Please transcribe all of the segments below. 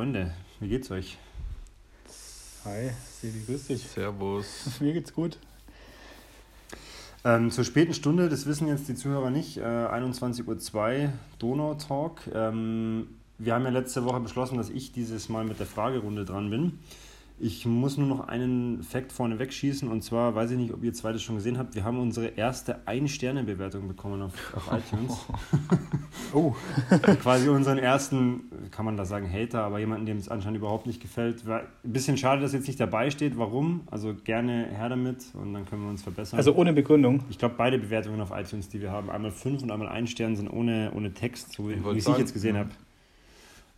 Freunde, wie geht's euch? Hi, Sebi, grüß dich. Servus. Mir geht's gut. Ähm, zur späten Stunde, das wissen jetzt die Zuhörer nicht, äh, 21.02 Uhr Donau-Talk. Ähm, wir haben ja letzte Woche beschlossen, dass ich dieses Mal mit der Fragerunde dran bin. Ich muss nur noch einen Fakt vorne wegschießen und zwar, weiß ich nicht, ob ihr zwei das schon gesehen habt, wir haben unsere erste Ein-Sterne-Bewertung bekommen auf, auf iTunes. Oh, Quasi unseren ersten, kann man da sagen, Hater, aber jemanden, dem es anscheinend überhaupt nicht gefällt. War ein bisschen schade, dass jetzt nicht dabei steht. Warum? Also gerne her damit und dann können wir uns verbessern. also ohne Begründung. ich glaube, beide Bewertungen auf iTunes, die wir haben, einmal fünf und einmal ein Stern, sind ohne, ohne Text, so wie Ich wie ich es sagen, jetzt gesehen ja. habe.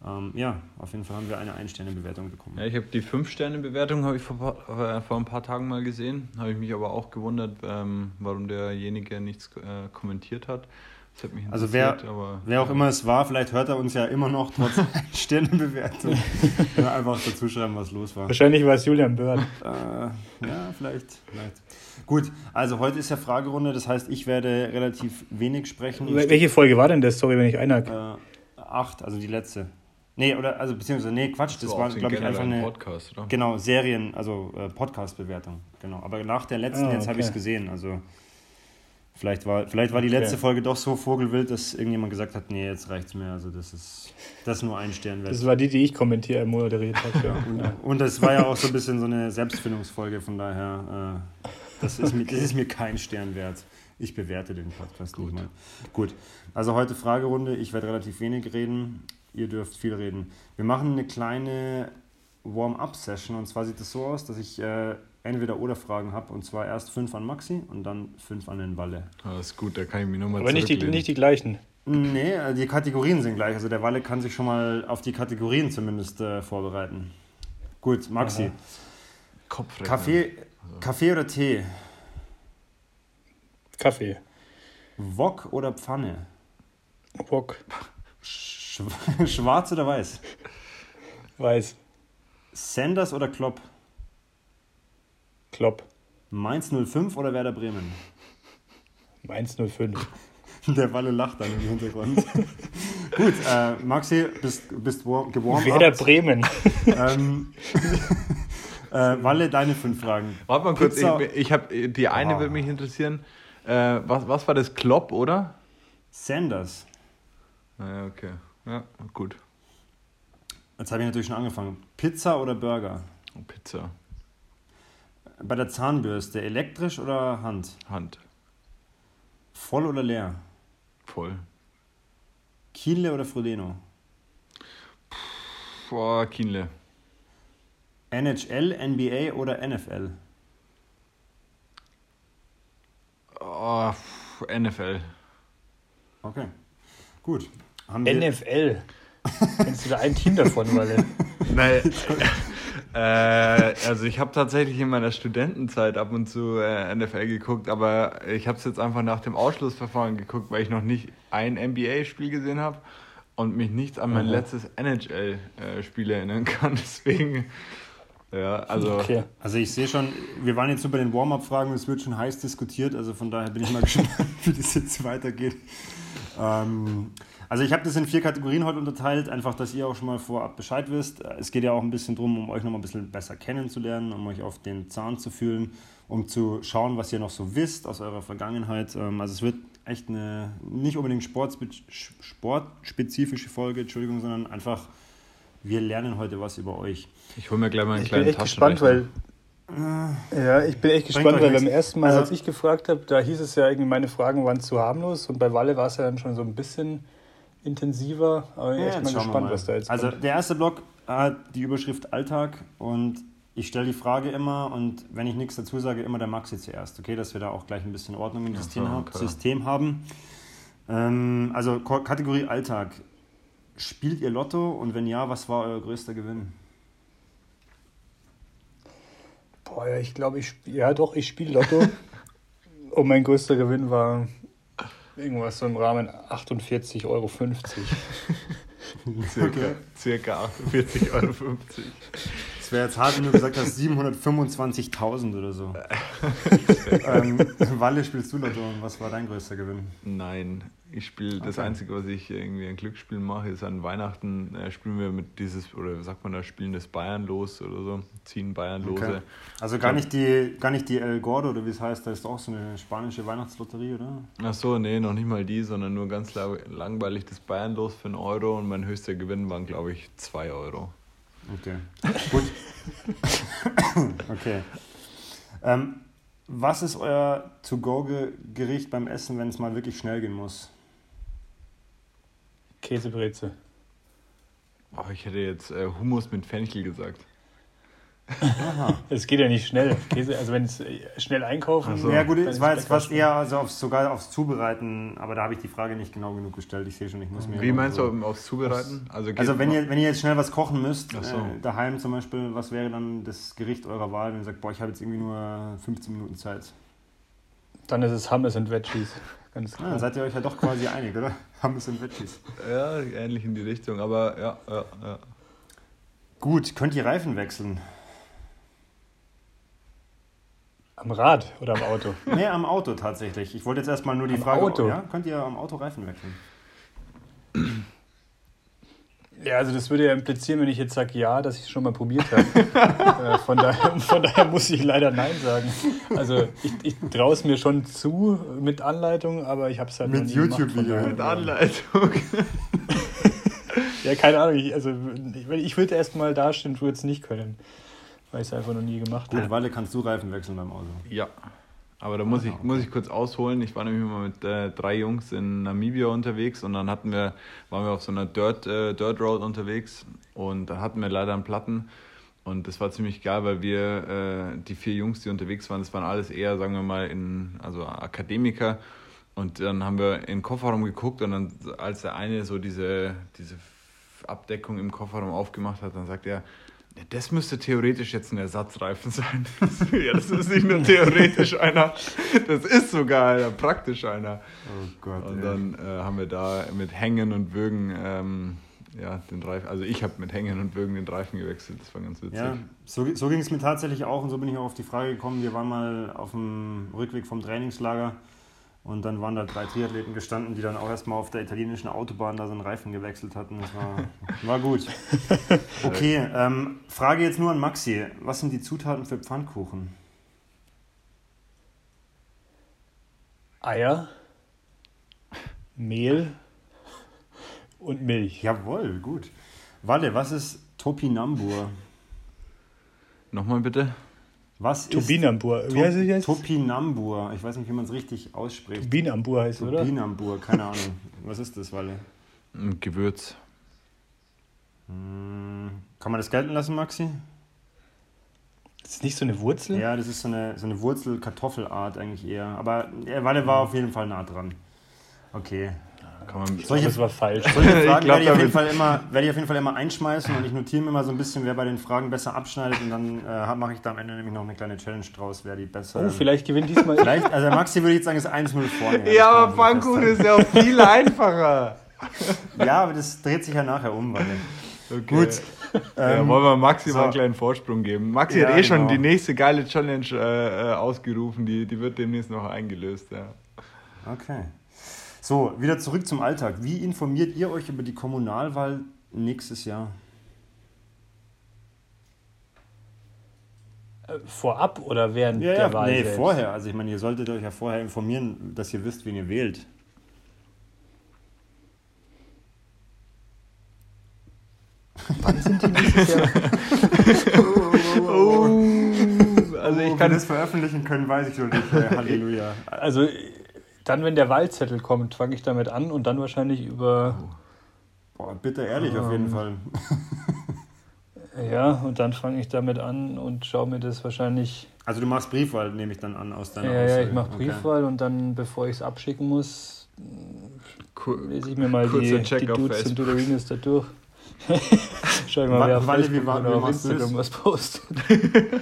Ähm, ja, auf jeden Fall haben wir eine Ein-Sterne-Bewertung bekommen. Ja, ich habe die 5-Sterne-Bewertung habe ich vor, äh, vor ein paar Tagen mal gesehen. Habe ich mich aber auch gewundert, ähm, warum derjenige nichts äh, kommentiert hat. Das hat mich Also wer, interessiert, aber wer auch immer es war, vielleicht hört er uns ja immer noch trotz Ein-Sterne-Bewertung. Können wir einfach dazu schreiben, was los war. Wahrscheinlich war es Julian Bird. Äh, ja, vielleicht, vielleicht. Gut, also heute ist ja Fragerunde, das heißt, ich werde relativ wenig sprechen. Ich Welche Folge war denn das? Sorry, wenn ich einhake. Äh, acht, also die letzte. Nee, oder, also beziehungsweise, nee, Quatsch, das so war, glaube ich, einfach eine, Podcast, oder? genau, Serien, also äh, Podcast-Bewertung, genau. Aber nach der letzten, Ah, jetzt habe ich es okay. gesehen, also vielleicht war, vielleicht war die Okay. letzte Folge doch so vogelwild, dass irgendjemand gesagt hat, nee, jetzt reicht's mir, also das ist, das ist nur ein Stern wert. Das war die, die ich kommentiert, moderiert habe. Ja. Ja. Und das war ja auch so ein bisschen so eine Selbstfindungsfolge, von daher, äh, das, ist mir, das ist mir kein Stern wert. Ich bewerte den Podcast Gut. nicht mal. Gut, also heute Fragerunde. Ich werde relativ wenig reden. Ihr dürft viel reden. Wir machen eine kleine Warm-up-Session und zwar sieht es so aus, dass ich äh, entweder oder Fragen habe und zwar erst fünf an Maxi und dann fünf an den Walle. Ah, ist gut, da kann ich mich nochmal Aber nicht die, nicht die gleichen. Nee, äh, die Kategorien sind gleich. Also der Walle kann sich schon mal auf die Kategorien zumindest äh, vorbereiten. Gut, Maxi. Aha. Kopf Kaffee, Kaffee oder Tee? Kaffee. Wok oder Pfanne? Bock. Sch Schwarz oder weiß? Weiß. Sanders oder Klopp? Klopp. Mainz 05 oder Werder Bremen? Mainz 05. Der Walle lacht dann im Hintergrund. Gut, äh, Maxi, bist, bist gewarmt. Werder Bremen. Ähm, äh, Walle, deine fünf Fragen. Warte mal kurz, Pizza- ich, ich habe die eine Ah. würde mich interessieren. Äh, was, was war das? Klopp, oder? Sanders. Naja, okay. Ja, gut. Jetzt habe ich natürlich schon angefangen. Pizza oder Burger? Pizza. Bei der Zahnbürste, elektrisch oder Hand? Hand. Voll oder leer? Voll. Kiele oder Frodeno? Boah, Kienle. NHL, NBA oder NFL? Oh, pff, NFL. Okay, gut. Haben NFL. Kennst du da ein Team davon, Walle? Nein. äh, also ich habe tatsächlich in meiner Studentenzeit ab und zu äh, NFL geguckt, aber ich habe es jetzt einfach nach dem Ausschlussverfahren geguckt, weil ich noch nicht ein NBA-Spiel gesehen habe und mich nicht an mein Aha. letztes NHL-Spiel erinnern kann. Deswegen, ja, also Okay. Also ich sehe schon, wir waren jetzt so bei den Warm-up-Fragen, es wird schon heiß diskutiert, also von daher bin ich mal gespannt, wie das jetzt weitergeht. Ähm, also ich habe das in vier Kategorien heute unterteilt, einfach, dass ihr auch schon mal vorab Bescheid wisst. Es geht ja auch ein bisschen darum, um euch noch mal ein bisschen besser kennenzulernen, um euch auf den Zahn zu fühlen, um zu schauen, was ihr noch so wisst aus eurer Vergangenheit. Ähm, Also es wird echt eine nicht unbedingt sportspe sportspezifische Folge, Entschuldigung, sondern einfach, wir lernen heute was über euch. ich hole mir gleich mal einen Ich bin kleinen echt gespannt, weil. Ja, ich bin echt gespannt, weil beim ersten Mal, Also- als ich gefragt habe, da hieß es ja irgendwie, meine Fragen waren zu harmlos und bei Walle war es ja dann schon so ein bisschen intensiver. Aber ich bin Ja, echt jetzt mal gespannt, mal. was da jetzt Also kommt. der erste Block hat die Überschrift Alltag und ich stelle die Frage immer und wenn ich nichts dazu sage, immer der Maxi zuerst, okay, dass wir da auch gleich ein bisschen Ordnung im Ja, System, okay. System haben. Ähm, also Kategorie Alltag. Spielt ihr Lotto und wenn ja, was war euer größter Gewinn? Boah, ja, ich glaube, ich spiele. Ja, doch, ich spiele Lotto. und mein größter Gewinn war irgendwas so im Rahmen 48,50 Euro. Circa, circa 48,50 Euro. Das wäre jetzt hart, wenn du gesagt hast 725.000 oder so. ähm, Walle spielst du Lotto und was war dein größter Gewinn? Nein, ich spiele, das Einzige, was ich irgendwie an Glücksspielen mache, ist an Weihnachten äh, spielen wir mit dieses, oder sagt man da, spielen das Bayern los oder so, ziehen Bayern lose. Okay. Also gar nicht die, gar nicht die El Gordo oder wie es heißt, da ist auch so eine spanische Weihnachtslotterie, oder? Ach so, nee, noch nicht mal die, sondern nur ganz la- langweilig das Bayern los für einen Euro und mein höchster Gewinn waren, glaube ich, 2 Euro. Okay, gut. okay. Ähm, was ist euer To-Go-Gericht beim Essen, wenn es mal wirklich schnell gehen muss? Käsebreze. Oh, ich hätte jetzt äh, Hummus mit Fenchel gesagt. Es geht ja nicht schnell. Käse, also wenn es äh, schnell einkaufen. Ach so. Ja gut, dann es war jetzt fast eher also aufs, sogar aufs Zubereiten, aber da habe ich die Frage nicht genau genug gestellt. Ich sehe schon, ich muss mir... Wie meinst so- du aufs Zubereiten? Also, Also wenn ihr, wenn ihr jetzt schnell was kochen müsst, Ach so. äh, daheim zum Beispiel, was wäre dann das Gericht eurer Wahl, wenn ihr sagt, boah, ich habe jetzt irgendwie nur 15 Minuten Zeit? Dann ist es Hummus und Veggies. Ganz Ja, klar. dann seid ihr euch ja doch quasi einig, oder? Hummus und Veggies. Ja, ähnlich in die Richtung, aber ja, ja, ja. Gut, könnt ihr Reifen wechseln? Am Rad oder am Auto? Nee, am Auto tatsächlich. Ich wollte jetzt erstmal nur die Am Frage, Auto? ja, könnt ihr am Auto Reifen wechseln? Ja, also das würde ja implizieren, wenn ich jetzt sage ja, dass ich es schon mal probiert habe. äh, von, daher, von daher muss ich leider Nein sagen. Also ich, ich traue es mir schon zu mit Anleitung, aber ich habe es halt Mit noch nie gemacht, von YouTube-Video. Mit Anleitung. Ja, keine Ahnung. Ich, also ich, ich würde erst mal dastehen, würde es nicht können, weil ich es einfach noch nie gemacht habe. Walle, kannst du Reifen wechseln beim Auto? Ja. Aber da muss ich, muss ich kurz ausholen. Ich war nämlich mal mit äh, drei Jungs in Namibia unterwegs und dann hatten wir, waren wir auf so einer Dirt, äh, Dirt Road unterwegs und da hatten wir leider einen Platten. Und das war ziemlich geil, weil wir, äh, die vier Jungs, die unterwegs waren, das waren alles eher, sagen wir mal, in, also Akademiker. Und dann haben wir in den Kofferraum geguckt und dann, als der eine so diese, diese Abdeckung im Kofferraum aufgemacht hat, dann sagt er, "Ja, das müsste theoretisch jetzt ein Ersatzreifen sein. ja, das ist nicht nur theoretisch einer, das ist sogar einer, praktisch einer. Oh Gott. Und dann äh, haben wir da mit Hängen und Würgen ähm, ja, den Reifen, also ich habe mit Hängen und Würgen den Reifen gewechselt, das war ganz witzig. Ja, so, so ging es mir tatsächlich auch und so bin ich auch auf die Frage gekommen. Wir waren mal auf dem Rückweg vom Trainingslager und dann waren da drei Triathleten gestanden, die dann auch erstmal auf der italienischen Autobahn da so einen Reifen gewechselt hatten. Das war, war gut. Okay, ähm, Frage jetzt nur an Maxi. Was sind die Zutaten für Pfannkuchen? Eier, Mehl und Milch. Jawohl, gut. Walle, was ist Topinambur? Nochmal bitte? Was ist Turbinambur. Wie heißt es jetzt? Topinambur? Ich weiß nicht, wie man es richtig ausspricht. Turbinambur heißt es, oder? Topinambur, keine Ahnung. Was ist das, Walle? Ein Gewürz. Hm, Kann man das gelten lassen, Maxi? Ist das nicht so eine Wurzel? Ja, das ist so eine, so eine Wurzel-Kartoffelart eigentlich eher. Aber Walle war auf jeden Fall nah dran. Okay. Kann man, Ich glaube, das war falsch. Solche Ich Fragen glaub, werde, ich auf jeden Fall immer, werde ich auf jeden Fall immer einschmeißen und ich notiere mir immer so ein bisschen, wer bei den Fragen besser abschneidet und dann äh, mache ich da am Ende nämlich noch eine kleine Challenge draus, wer die besser. Oh, vielleicht gewinnt diesmal. Vielleicht, also Maxi würde ich jetzt sagen, ist 1-0 vorne. Ja, aber Pfannkuchen ist ja auch viel einfacher. Ja, aber das dreht sich ja nachher um, Walle. Okay. Gut. Ja, Ähm, wollen wir Maxi so. mal einen kleinen Vorsprung geben. Maxi Ja, hat eh schon genau. die nächste geile Challenge äh, äh, ausgerufen, die, die wird demnächst noch eingelöst. Ja. Okay. So, wieder zurück zum Alltag. Wie informiert ihr euch über die Kommunalwahl nächstes Jahr? Äh, Vorab oder während Ja, der Wahl? nee, selbst? vorher. Also ich meine, ihr solltet euch ja vorher informieren, dass ihr wisst, wen ihr wählt. Wann sind die nächstes Jahr? Also ich Ob kann wir das veröffentlichen können, weiß ich noch nicht. Äh, Halleluja. Also dann, wenn der Wahlzettel kommt, fange ich damit an und dann wahrscheinlich über. Boah, bitte ehrlich auf jeden Ähm, Fall. Ja, und dann fange ich damit an und schaue mir das wahrscheinlich. Also du machst Briefwahl, nehme ich dann an aus deiner Ja, ja, Aussage. ich mache Okay. Briefwahl und dann, bevor ich es abschicken muss, lese ich mir mal Kurzer die, Check die Dudes und. Duderinos da durch. Schau ich mal, wer auf wie Facebook wie oder auf? Instagram was postet.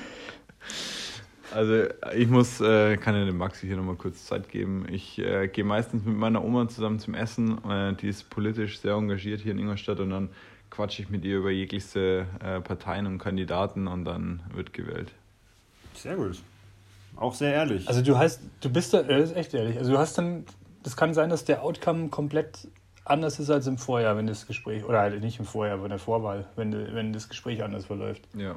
Also ich muss, äh, kann ja dem Maxi hier nochmal kurz Zeit geben. Ich äh, gehe meistens mit meiner Oma zusammen zum Essen. Äh, die ist politisch sehr engagiert hier in Ingolstadt und dann quatsche ich mit ihr über jeglichste äh, Parteien und Kandidaten und dann wird gewählt. Sehr gut. Auch sehr ehrlich. Also du hast, du bist da, das ist echt ehrlich. Also du hast dann, das kann sein, dass der Outcome komplett anders ist als im Vorjahr, wenn das Gespräch, oder halt nicht im Vorjahr, aber in der Vorwahl, wenn, wenn das Gespräch anders verläuft. Ja.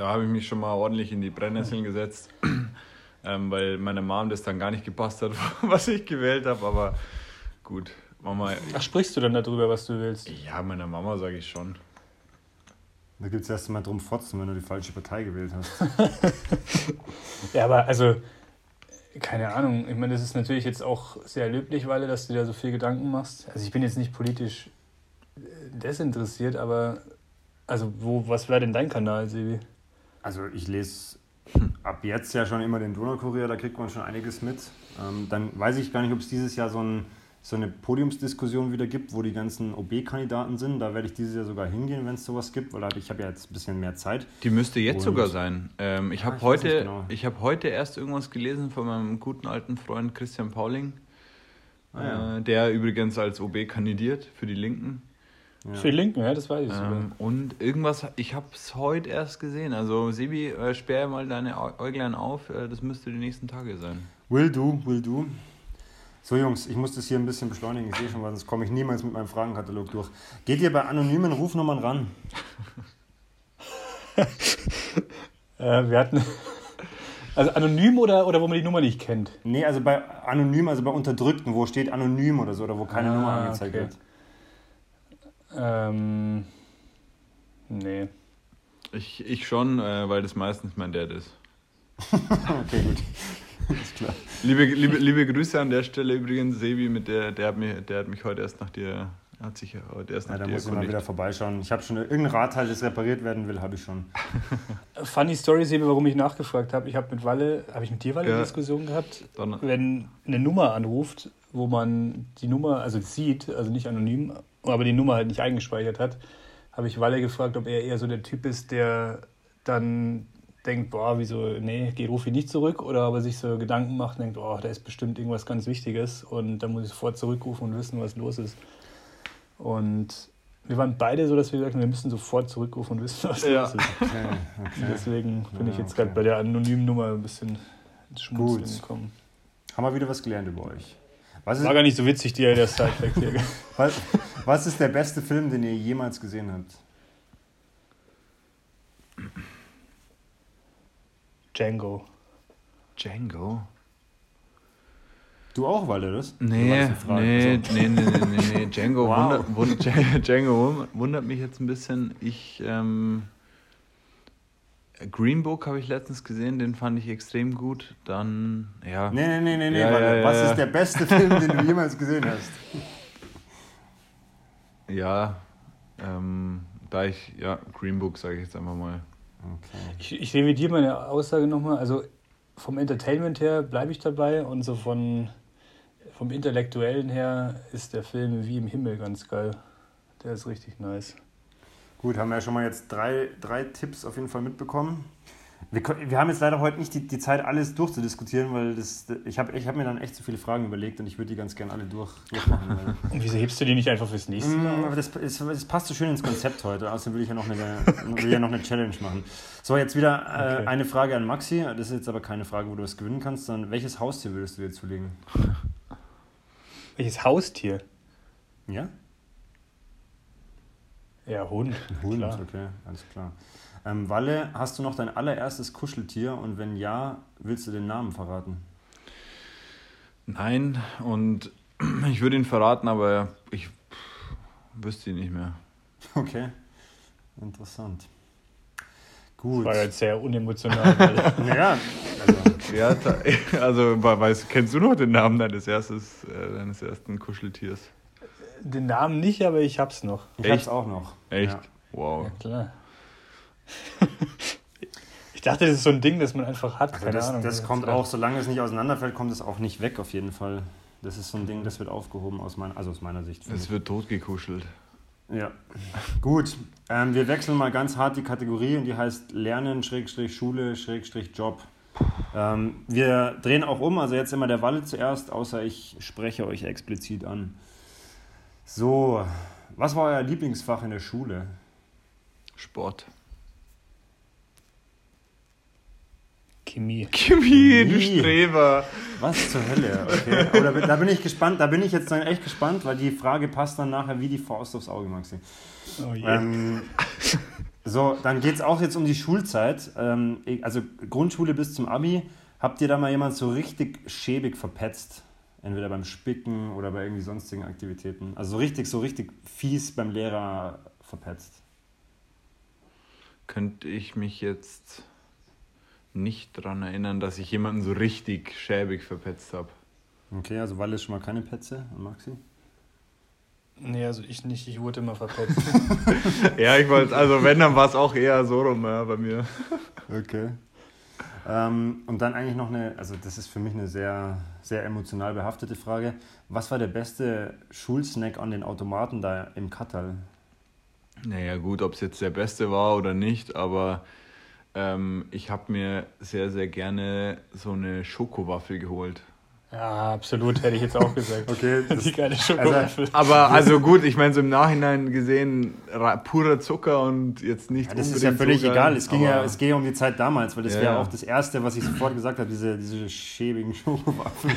Da habe ich mich schon mal ordentlich in die Brennnesseln gesetzt, ähm, weil meine Mom das dann gar nicht gepasst hat, was ich gewählt habe, aber gut. Mama. Ach, sprichst du dann darüber, was du willst? Ja, meiner Mama sage ich schon. Da gibt es erst mal drum fotzen, wenn du die falsche Partei gewählt hast. ja, aber also, keine Ahnung. Ich meine, das ist natürlich jetzt auch sehr löblich, weil dass du dir so viel Gedanken machst. Also ich bin jetzt nicht politisch äh, desinteressiert, aber also wo, was wäre denn dein Kanal, Sebi? Also ich lese ab jetzt ja schon immer den Donaukurier, da kriegt man schon einiges mit. Ähm, dann weiß ich gar nicht, ob es dieses Jahr so ein so eine Podiumsdiskussion wieder gibt, wo die ganzen OB-Kandidaten sind. Da werde ich dieses Jahr sogar hingehen, wenn es sowas gibt, weil ich habe ja jetzt ein bisschen mehr Zeit. Die müsste jetzt Und sogar sein. Ähm, ich ah, habe heute, genau. hab heute erst irgendwas gelesen von meinem guten alten Freund Christian Pauling, ah, ja. äh, der übrigens als OB kandidiert für die Linken. Ja. Für die Linken, ja, das weiß ich ähm, Und irgendwas, ich habe es heute erst gesehen. Also Sebi, äh, sperr mal deine Äuglein auf, äh, das müsste die nächsten Tage sein. Will do, will do. So Jungs, ich muss das hier ein bisschen beschleunigen, ich sehe schon, weil sonst komme ich niemals mit meinem Fragenkatalog durch. Geht ihr bei anonymen Rufnummern ran? äh, wir hatten... Also anonym oder, oder wo man die Nummer nicht kennt? Nee, also bei anonym, also bei Unterdrückten, wo steht anonym oder so, oder wo keine ah, Nummer angezeigt okay. wird. Ähm, nee. Ich, ich schon, äh, weil das meistens mein Dad ist. okay, gut. Ist klar. Liebe, liebe, liebe Grüße an der Stelle übrigens, Sebi, mit der, der, hat mich, der hat mich heute erst nach dir, hat sich heute erst nach ja, da muss ich mal wieder vorbeischauen. Ich habe schon irgendein Radteil, das repariert werden will, habe ich schon. Funny Story, Sebi, warum ich nachgefragt habe. Ich habe mit Walle, habe ich mit dir Walle ja. eine Diskussion gehabt, Dann. wenn eine Nummer anruft, wo man die Nummer, also sieht, also nicht anonym, aber die Nummer halt nicht eingespeichert hat, habe ich Walle gefragt, ob er eher so der Typ ist, der dann denkt, boah, wieso, nee, geh, ruf ihn nicht zurück, oder aber sich so Gedanken macht und denkt, oh, da ist bestimmt irgendwas ganz Wichtiges und da muss ich sofort zurückrufen und wissen, was los ist. Und wir waren beide so, dass wir gesagt haben, wir müssen sofort zurückrufen und wissen, was ja. los ist. Okay, okay. Deswegen bin ja, ich jetzt okay. gerade bei der anonymen Nummer ein bisschen ins Schmunzeln gekommen. Haben wir wieder was gelernt über euch. Was ist, War gar nicht so witzig, der Sidefact hier. was, was ist der beste Film, den ihr jemals gesehen habt? Django. Django? Du auch, Walle, das? Nee, nee, also. nee, nee, nee, nee, nee. Django, wow. wundert, Django wundert mich jetzt ein bisschen. Ich, ähm, Green Book habe ich letztens gesehen, den fand ich extrem gut. Dann, ja. Nee, nee, nee, nee, nee ja. Ja, was ja. ist der beste Film, den du jemals gesehen hast? Ja, ähm, da ich, ja, Green Book sage ich jetzt einfach mal. Okay. Ich, ich revidiere meine Aussage nochmal. Also vom Entertainment her bleibe ich dabei und so von, vom Intellektuellen her ist der Film wie im Himmel ganz geil. Der ist richtig nice. Gut, haben wir ja schon mal jetzt drei, drei Tipps auf jeden Fall mitbekommen. Wir, wir haben jetzt leider heute nicht die, die Zeit, alles durchzudiskutieren, weil das, ich habe ich hab mir dann echt zu viele Fragen überlegt und ich würde die ganz gerne alle durch, durchmachen. und wieso hebst du die nicht einfach fürs nächste Mal? Mm, aber das, das, das, passt so schön ins Konzept heute. Außerdem will ich ja noch eine, will ja noch eine Challenge machen. So, jetzt wieder äh, okay. eine Frage an Maxi. Das ist jetzt aber keine Frage, wo du was gewinnen kannst, sondern welches Haustier würdest du dir zulegen? Welches Haustier? Ja? Ja, Hund. Hund, klar. okay, alles klar. Ähm, Walle, hast du noch dein allererstes Kuscheltier und wenn ja, willst du den Namen verraten? Nein, und ich würde ihn verraten, aber ich wüsste ihn nicht mehr. Okay, interessant. Gut. Das war jetzt sehr unemotional. ja, also. ja, also weißt, kennst du noch den Namen deines, erstes, äh, deines ersten Kuscheltiers? Den Namen nicht, aber ich hab's noch. Ich Echt? hab's auch noch. Echt? Ja. Wow. Ja, klar. ich dachte, das ist so ein Ding, das man einfach hat. Also Keine das, Ahnung. Das kommt auch, solange es nicht auseinanderfällt, kommt es auch nicht weg, auf jeden Fall. Das ist so ein Ding, das wird aufgehoben aus meiner, also aus meiner Sicht. Es wird totgekuschelt. Ja, gut. Ähm, wir wechseln mal ganz hart die Kategorie und die heißt Lernen, Schrägstrich Schule, Schrägstrich Job. Ähm, wir drehen auch um, also jetzt immer der Walle zuerst, außer ich spreche euch explizit an. So, Was war euer Lieblingsfach in der Schule? Sport. Chemie. Chemie, du. Streber. Was zur Hölle? Okay. Oh, da, bin, da bin ich gespannt. Da bin ich jetzt dann echt gespannt, weil die Frage passt dann nachher wie die Faust aufs Auge, Maxi. Oh je. Ähm, so, dann geht es auch jetzt um die Schulzeit. Ähm, also Grundschule bis zum Abi. Habt ihr da mal jemand so richtig schäbig verpetzt? Entweder beim Spicken oder bei irgendwie sonstigen Aktivitäten. Also so richtig, so richtig fies beim Lehrer verpetzt. Könnte ich mich jetzt nicht daran erinnern, dass ich jemanden so richtig schäbig verpetzt habe. Okay, also Walle ist schon mal keine Petze und Maxi? nee, also ich nicht, ich wurde immer verpetzt. Ja, ich wollte, also wenn, dann war es auch eher so rum ja, bei mir. Okay. Ähm, und dann eigentlich noch eine, also das ist für mich eine sehr, sehr emotional behaftete Frage. Was war der beste Schulsnack an den Automaten da im Kattal? Naja, gut, ob es jetzt der beste war oder nicht, aber ähm, ich habe mir sehr, sehr gerne so eine Schokowaffel geholt. ja, absolut, hätte ich jetzt auch gesagt. Okay, das- Die geile Schokowaffel. Aber also gut, ich meine, so im Nachhinein gesehen, purer Zucker und jetzt nicht Ja, das ist ja völlig geil, egal. Es ging ja, es ging ja um die Zeit damals, weil das Ja, wäre ja. auch das Erste, was ich sofort gesagt habe, diese, diese schäbigen Schokowaffeln.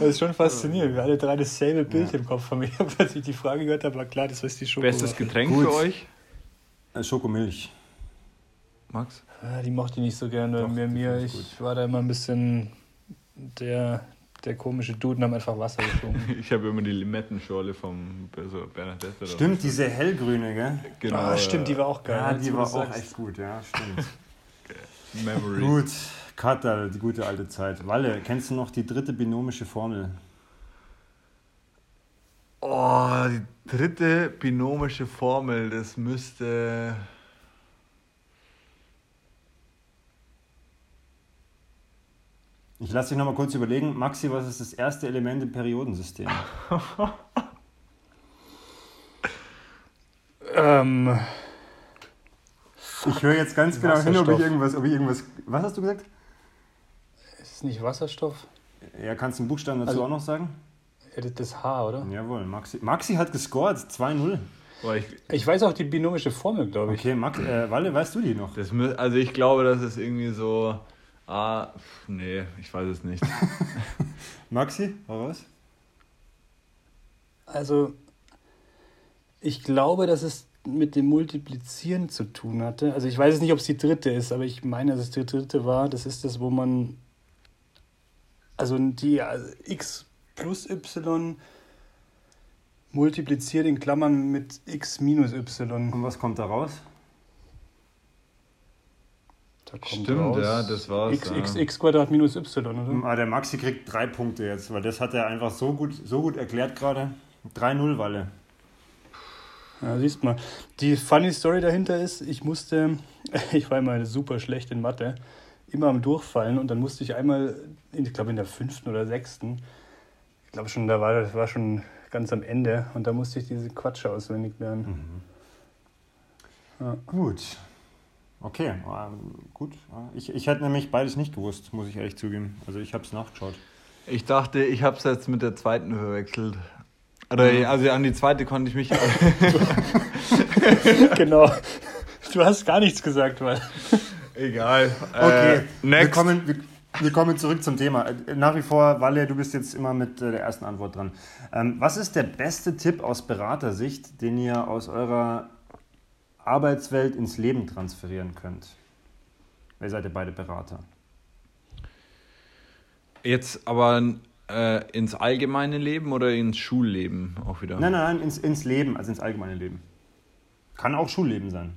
Das ist schon faszinierend. Wir alle drei dasselbe Bild im Kopf haben. Ich habe, als ich die Frage gehört habe, war klar, das ist die Schokowaffel. Bestes Getränk Gut. für euch, Äh, Schokomilch. Max? Die mochte ich nicht so gerne. Doch, mir, mir, ich ich war da immer ein bisschen der, der komische Dude und haben einfach Wasser getrunken. Ich habe immer die Limettenschorle vom also Bernadette. oder Stimmt, diese hellgrüne, gell? Genau, ah, stimmt, die war auch geil. Ja, die war auch sagst. echt gut, ja, stimmt. Memory. gut, Kattal, die gute alte Zeit. Walle, kennst du noch die dritte binomische Formel? Oh, die dritte binomische Formel, das müsste. Ich lasse dich nochmal kurz überlegen. Maxi, was ist das erste Element im Periodensystem? Ähm, Ich höre jetzt ganz genau hin, ob ich irgendwas, ob ich irgendwas. Was hast du gesagt? ist es nicht Wasserstoff? Ja, kannst du einen Buchstaben dazu Also- auch noch sagen? Das- H, oder? Jawohl, Maxi. Maxi hat gescored, 2-0. Boah, ich, Ich weiß auch die binomische Formel, glaube ich. Okay, Max, äh, Walle, weißt du die noch? das, also ich glaube, das ist irgendwie so. Ah, pf, nee, ich weiß es nicht. Maxi, raus. Also, ich glaube, dass es mit dem Multiplizieren zu tun hatte. Also, ich weiß jetzt nicht, ob es die dritte ist, aber ich meine, dass es die dritte war. Das ist das, wo man. Also, die also x plus y multipliziert in Klammern mit x minus y. Und was kommt da raus? Da kommt Stimmt, ja, das war's, X, ja. x, x Quadrat minus y, oder? Ah, der Maxi kriegt drei Punkte jetzt, weil das hat er einfach so gut, so gut erklärt gerade. 3-0, Walle. Ja, siehst mal. Die funny Story dahinter ist, ich musste, ich war immer super schlecht in Mathe, immer am Durchfallen und dann musste ich einmal, in- ich glaube in der fünften oder sechsten, ich glaube schon, da war das war schon ganz am Ende und da musste ich diese Quatsche auswendig lernen. Gut. Okay, ähm, gut. Ich, ich hätte nämlich beides nicht gewusst, muss ich ehrlich zugeben. Also ich habe es nachgeschaut. Ich dachte, ich habe es jetzt mit der zweiten verwechselt. Oder, also an die zweite konnte ich mich. genau. Du hast gar nichts gesagt, weil. Egal. Okay, Äh, wir, next. kommen, wir, wir kommen zurück zum Thema. Äh, Nach wie vor, Walle, du bist jetzt immer mit äh, der ersten Antwort dran. Ähm, was ist der beste Tipp aus Beratersicht, den ihr aus eurer Arbeitswelt ins Leben transferieren könnt? Ihr seid ja beide Berater. Jetzt aber äh, ins allgemeine Leben oder ins Schulleben auch wieder? Nein, nein, nein, ins, ins Leben, also ins allgemeine Leben. Kann auch Schulleben sein.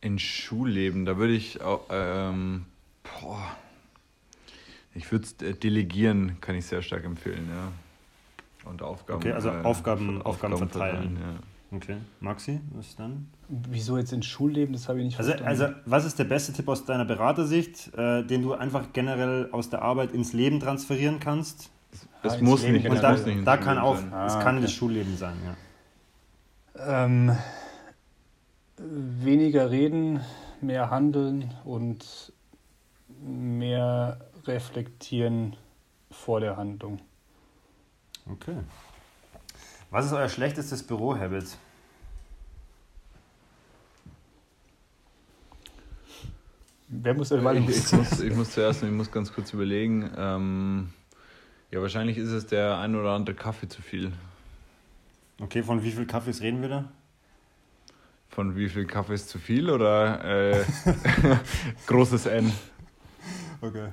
In Schulleben, da würde ich auch, ähm, boah, ich würde es äh, delegieren, kann ich sehr stark empfehlen, ja. Und Aufgaben. Okay, also Aufgaben- ver- Aufgaben verteilen. ja. Okay. Maxi, was ist dann? Wieso jetzt ins Schulleben? Das habe ich nicht Also, verstanden. also, was ist der beste Tipp aus deiner Beratersicht, äh, den du einfach generell aus der Arbeit ins Leben transferieren kannst? Es Ah, muss nicht, es Und da, muss nicht ins da Schulleben kann auch, sein. es Ah, kann okay. das Schulleben sein, ja. Ähm, weniger reden, mehr handeln und mehr reflektieren vor der Handlung. Okay. Was ist euer schlechtestes Büro-Habit? Wer muss denn ich, ich, muss, ich muss zuerst, ich muss ganz kurz überlegen. Ähm, ja, wahrscheinlich ist es der ein oder andere Kaffee zu viel. Okay, von wie viel Kaffees reden wir da? Von wie viel Kaffees zu viel oder äh, großes N? Okay.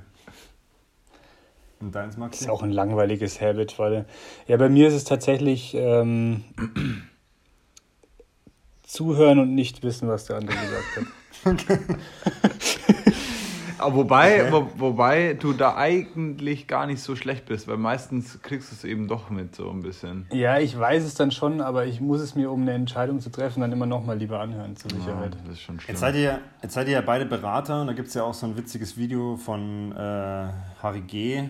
Und deins, Max? Das ist auch ein langweiliges Habit, weil ja, bei mir ist es tatsächlich ähm, zuhören und nicht wissen, was der andere gesagt hat. Okay. Aber wobei, okay. wo, wobei du da eigentlich gar nicht so schlecht bist, weil meistens kriegst du es eben doch mit, so ein bisschen. Ja, ich weiß es dann schon, aber ich muss es mir, um eine Entscheidung zu treffen, dann immer noch mal lieber anhören, zur Sicherheit. Ja, das ist schon schlimm. Jetzt seid ihr, jetzt seid ihr ja beide Berater und da gibt es ja auch so ein witziges Video von äh, Harry G.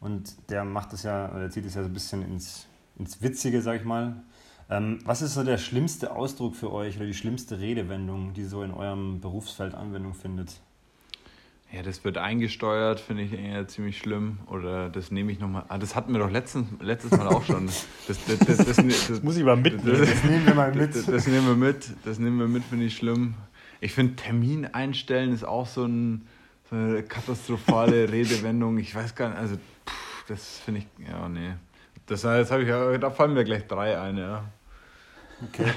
Und der macht das ja, oder zieht es ja so ein bisschen ins, ins Witzige, sag ich mal. Ähm, was ist so der schlimmste Ausdruck für euch oder die schlimmste Redewendung, die so in eurem Berufsfeld Anwendung findet? Ja, das wird eingesteuert, finde ich eher ziemlich schlimm. Oder das nehme ich nochmal. Ah, das hatten wir doch letztens, letztes Mal auch schon. Das, das, das, das, das muss ich mal mitnehmen. Das, nehmen wir mal mit. Das, nehmen wir mit. Das nehmen wir mit, finde ich schlimm. Ich finde, Termin einstellen ist auch so, ein, so eine katastrophale Redewendung. Ich weiß gar nicht, also pff, das finde ich, ja, nee. Das heißt, ich, da fallen mir gleich drei ein, ja. Okay.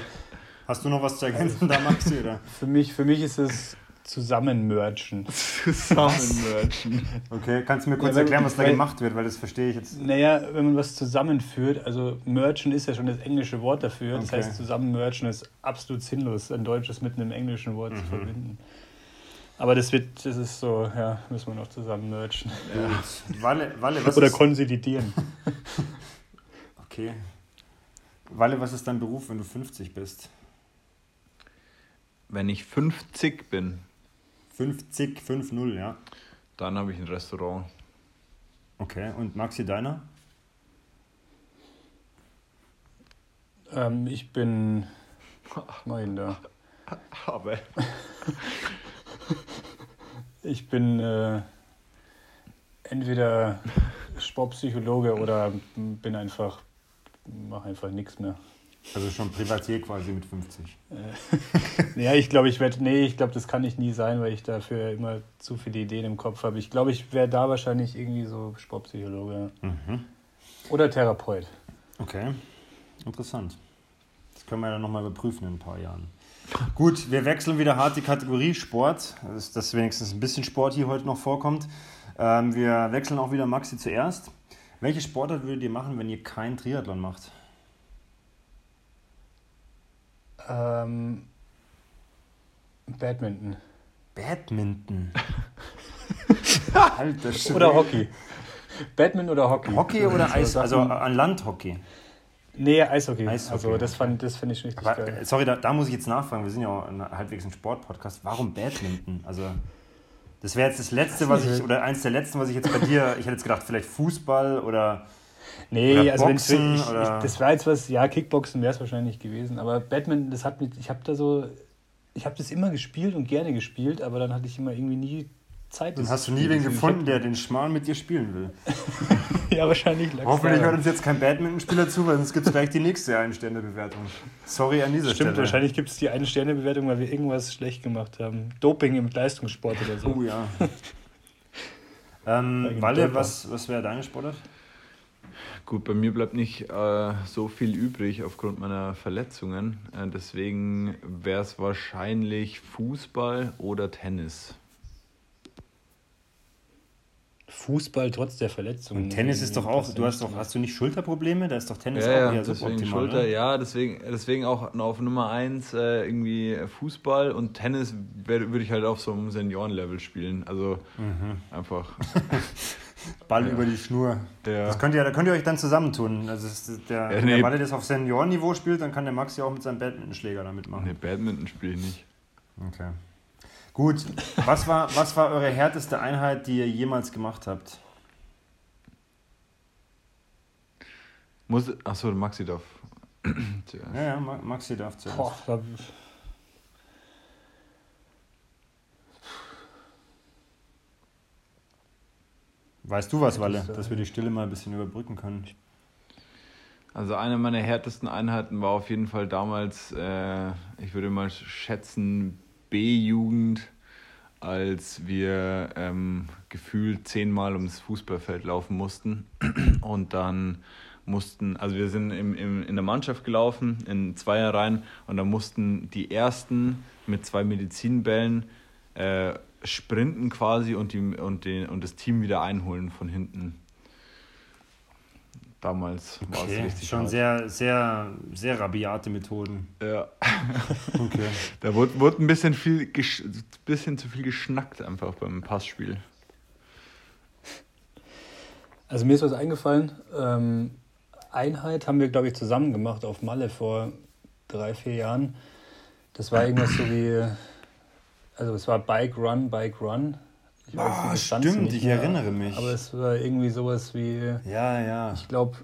Hast du noch was zu ergänzen da, Maxi? Oder? Für, mich, für mich ist es Zusammenmerchen. Zusammenmerchen. Okay, kannst du mir kurz ja, erklären, was da gemacht wird, weil das verstehe ich jetzt. Naja, wenn man was zusammenführt, also merchen ist ja schon das englische Wort dafür. Das okay. heißt, zusammenmerchen ist absolut sinnlos, ein deutsches mit einem englischen Wort mhm. zu verbinden. Aber das wird, das ist so, ja, müssen wir noch zusammen merchen. Ja. Walle, Walle, was Oder ist... konsolidieren. okay. Walle, was ist dein Beruf, wenn du 50 bist? Wenn ich 50 bin. 50, 5-0, ja. Dann habe ich ein Restaurant. Okay, und Maxi, deiner? Ähm, ich bin. Mache ich da? Aber. Ich bin äh, entweder Sportpsychologe oder bin einfach. mache einfach nichts mehr. Also schon Privatier quasi mit 50. Äh, ja, ich glaube, ich werde, nee, ich glaube, das kann ich nie sein, weil ich dafür immer zu viele Ideen im Kopf habe. Ich glaube, ich wäre da wahrscheinlich irgendwie so Sportpsychologe. Mhm. Oder Therapeut. Okay, interessant. Das können wir ja dann nochmal überprüfen in ein paar Jahren. Gut, wir wechseln wieder hart die Kategorie Sport, dass, dass wenigstens ein bisschen Sport hier heute noch vorkommt. Ähm, wir wechseln auch wieder Maxi zuerst. Welche Sportart würdet ihr machen, wenn ihr kein Triathlon macht? Ähm, Badminton. Badminton? Alter Schwede. Oder Hockey. Badminton oder Hockey? Hockey oder Eis? Also an Landhockey? Nee, Eishockey. Eishockey. Also das, fand, das finde ich richtig Aber, geil. Sorry, da, da, muss ich jetzt nachfragen. Wir sind ja auch ein, halbwegs ein Sportpodcast. Warum Badminton? Also das wäre jetzt das Letzte, was ich, oder eins der Letzten, was ich jetzt bei dir, ich hätte jetzt gedacht, vielleicht Fußball oder Nee, oder also Boxen, ich, ich, das war jetzt was, ja, Kickboxen wäre es wahrscheinlich gewesen, aber Batman, das hat mit, ich habe da so, ich habe das immer gespielt und gerne gespielt, aber dann hatte ich immer irgendwie nie Zeit. Dann hast du nie wen gefunden, der den Schmarrn mit dir spielen will. ja, wahrscheinlich. Hoffentlich hört uns jetzt kein Badmintonspieler zu, weil sonst gibt es gleich die nächste Ein-Sterne-Bewertung. Sorry an dieser Stimmt, Stelle. Stimmt, wahrscheinlich gibt es die Ein-Sterne-Bewertung, weil wir irgendwas schlecht gemacht haben. Doping im Leistungssport oder so. Oh ja. ähm, Walle, was, was wäre deine Sportart? Gut, bei mir bleibt nicht äh, so viel übrig aufgrund meiner Verletzungen. Äh, deswegen wäre es wahrscheinlich Fußball oder Tennis. Fußball trotz der Verletzungen. Und Tennis ist doch auch, du hast doch, hast du nicht Schulterprobleme? Da ist doch Tennis ja, auch eher deswegen. Schulter, ne? Ja, deswegen, deswegen auch auf Nummer 1 äh, irgendwie Fußball und Tennis würde ich halt auf so einem Seniorenlevel spielen. Also mhm. einfach. Ball ja. über die Schnur. Ja. Das könnt ihr, da könnt ihr euch dann zusammentun. Also der, ja, nee. der Ball, das auf Seniorenniveau spielt, dann kann der Max ja auch mit seinem Badmintonschläger damit machen. Nee, Badminton spiele ich nicht. Okay. Gut, was war, was war eure härteste Einheit, die ihr jemals gemacht habt? Muss, achso, Maxi darf. ja, ja, Maxi darf zuerst. Boah, Weißt du was, Walle, dass wir die Stille mal ein bisschen überbrücken können? Also eine meiner härtesten Einheiten war auf jeden Fall damals, äh, ich würde mal schätzen, B-Jugend, als wir ähm, gefühlt zehnmal ums Fußballfeld laufen mussten und dann mussten, also wir sind im, im, in der Mannschaft gelaufen, in Zweierreihen und dann mussten die ersten mit zwei Medizinbällen äh, sprinten quasi und, die, und, den, und das Team wieder einholen von hinten. Damals war Okay, es richtig schon hart. sehr, sehr, sehr rabiate Methoden. Ja. Okay. Da wurde, wurde ein bisschen, viel bisschen zu viel geschnackt einfach beim Passspiel. Also mir ist was eingefallen. Ähm, Einheit haben wir, glaube ich, zusammen gemacht auf Malle vor drei, vier Jahren. Das war irgendwas so wie, also es war Bike Run, Bike Run. Ich weiß Ah, die Distanzen stimmt, nicht ich mehr, erinnere mich. Aber es war irgendwie sowas wie, Ja, ja. ich glaube,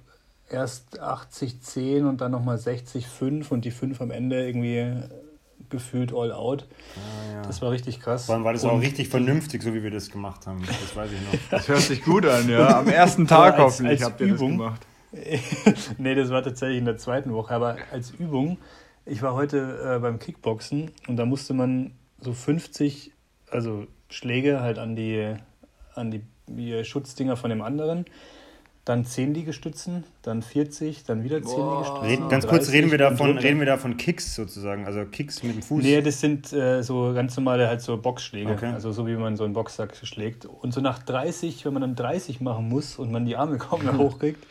erst 80, 10 und dann nochmal 60, 5 und die 5 am Ende irgendwie gefühlt all out. Ah, ja. Das war richtig krass. Vor allem war das auch Und richtig vernünftig, so wie wir das gemacht haben. Das weiß ich noch. Das hört sich gut an, ja. Am ersten Tag als- hoffentlich als habt ihr Übung. das gemacht. nee, das war tatsächlich in der zweiten Woche. Aber als Übung, ich war heute äh, beim Kickboxen und da musste man so 50, also Schläge halt an die, an die, Schutzdinger von dem anderen, dann 10 Liegestützen, dann 40, dann wieder 10 Boah. Liegestützen. Reden, ganz kurz 30 reden wir davon, reden wir da von Kicks sozusagen, also Kicks mit dem Fuß. Nee, das sind äh, so ganz normale halt so Boxschläge. Okay. Also so wie man so einen Boxsack schlägt. Und so nach 30, wenn man dann 30 machen muss und man die Arme kaum mehr hochkriegt,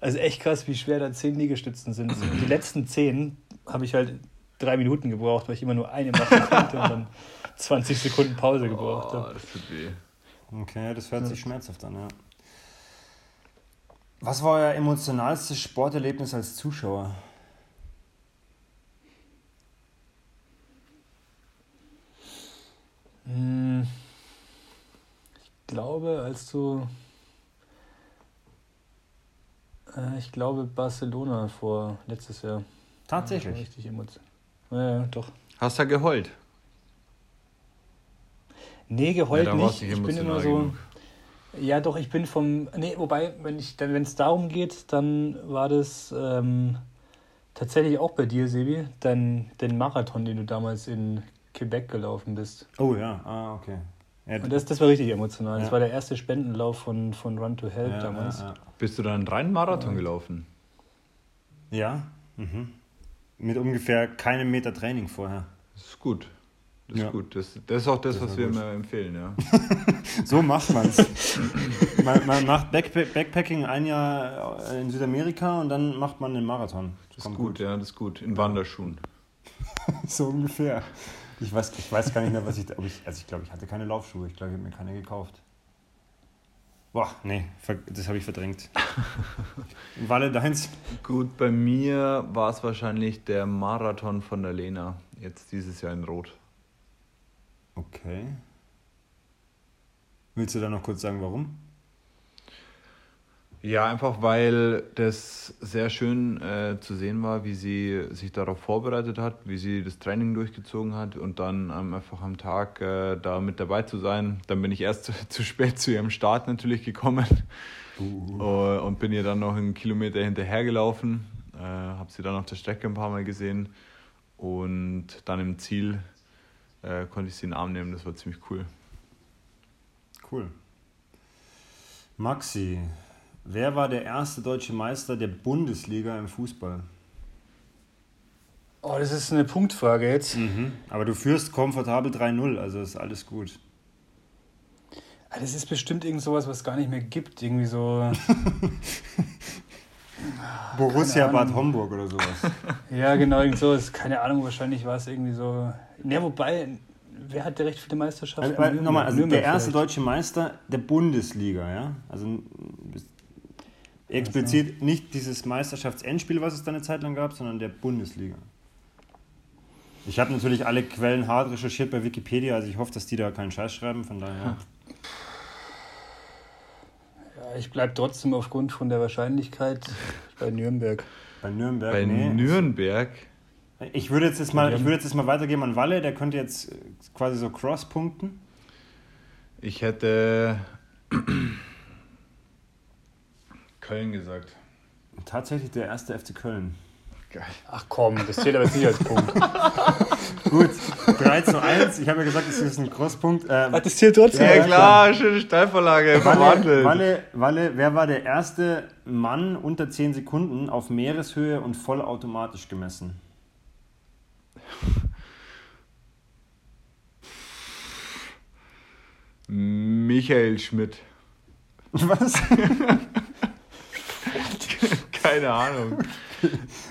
also echt krass, wie schwer da 10 Liegestützen sind. Und die letzten 10 habe ich halt drei Minuten gebraucht, weil ich immer nur eine machen konnte und dann 20 Sekunden Pause gebraucht Oh, habe. das tut weh. Okay, das hört sich schmerzhaft an, ja. Was war euer emotionalstes Sporterlebnis als Zuschauer? Hm, Ich glaube, als du. Äh, Ich glaube, Barcelona vor letztes Jahr. Tatsächlich. Richtig emotional. Ja, ja, doch. Hast du geheult? Nee, geheult Ja, nicht. Ich bin immer so. genug. Ja, doch, ich bin vom. Nee, wobei, wenn ich dann, wenn es darum geht, dann war das ähm, tatsächlich auch bei dir, Sebi, dein, den Marathon, den du damals in Quebec gelaufen bist. Oh ja, ah, okay. Ja, Und das, das war richtig emotional. Das Ja. war der erste Spendenlauf von, von Run to Help ja, damals. Ja, Bist du dann einen reinen Marathon gelaufen? ja. ja mhm. mit ungefähr keinem Meter Training vorher. Das ist gut. Das ist Ja. gut. Das, das ist auch das, Das was wir gut. immer empfehlen, ja. So macht man es. man, macht Backpa Backpacking ein Jahr in Südamerika und dann macht man einen Marathon. Das ist Kommt gut, ja, das ist gut. In Wanderschuhen. So ungefähr. Ich weiß, ich weiß gar nicht mehr, was ich, ob ich. Also ich glaube, ich hatte keine Laufschuhe. Ich glaube, ich habe mir keine gekauft. Boah, nee, das habe ich verdrängt. Walle, deins? Gut, bei mir war es wahrscheinlich der Marathon von der Lena. Jetzt dieses Jahr in Rot. Okay. Willst du da noch kurz sagen, warum? Ja, einfach weil das sehr schön äh, zu sehen war, wie sie sich darauf vorbereitet hat, wie sie das Training durchgezogen hat und dann ähm, einfach am Tag äh, da mit dabei zu sein. Dann bin ich erst zu, zu spät zu ihrem Start natürlich gekommen äh, und bin ihr dann noch einen Kilometer hinterhergelaufen. Äh, habe sie dann auf der Strecke ein paar Mal gesehen und dann im Ziel äh, konnte ich sie in den Arm nehmen. Das war ziemlich cool. Cool. Maxi, wer war der erste deutsche Meister der Bundesliga im Fußball? Oh, das ist eine Punktfrage jetzt. Mhm. Aber du führst komfortabel 3-0, also ist alles gut. Ah, Das ist bestimmt irgend sowas, was es gar nicht mehr gibt. Irgendwie so. Borussia. Bad Homburg oder sowas. ja, genau, irgend sowas. Keine Ahnung, wahrscheinlich war es irgendwie so. Ja, wobei, wer hat der recht viele Meisterschaften? Also, weil, nochmal, also Nürnberg der erste vielleicht. deutsche Meister der Bundesliga, ja? Also explizit nicht dieses Meisterschaftsendspiel, was es dann eine Zeit lang gab, sondern der Bundesliga. Ich habe natürlich alle Quellen hart recherchiert bei Wikipedia, also ich hoffe, dass die da keinen Scheiß schreiben, von daher. Ja, ich bleibe trotzdem aufgrund von der Wahrscheinlichkeit bei Nürnberg. Bei Nürnberg, Bei nee. Nürnberg Ich würde jetzt, jetzt mal, ich würde jetzt, jetzt mal weitergeben an Walle, der könnte jetzt äh, quasi so Cross-punkten. Ich hätte Köln gesagt. Tatsächlich der erste FC Köln. Geil. Ach komm, das zählt aber jetzt nicht als Punkt. Gut, 3 zu 1. Ich habe ja gesagt, es ist ein Crosspunkt. Ähm, das zählt trotzdem. Ja, klar, schöne Steilvorlage, Walle. Walle, Walle, wer war der erste Mann unter 10 Sekunden auf Meereshöhe und vollautomatisch gemessen? Michael Schmidt. Was? Keine Ahnung.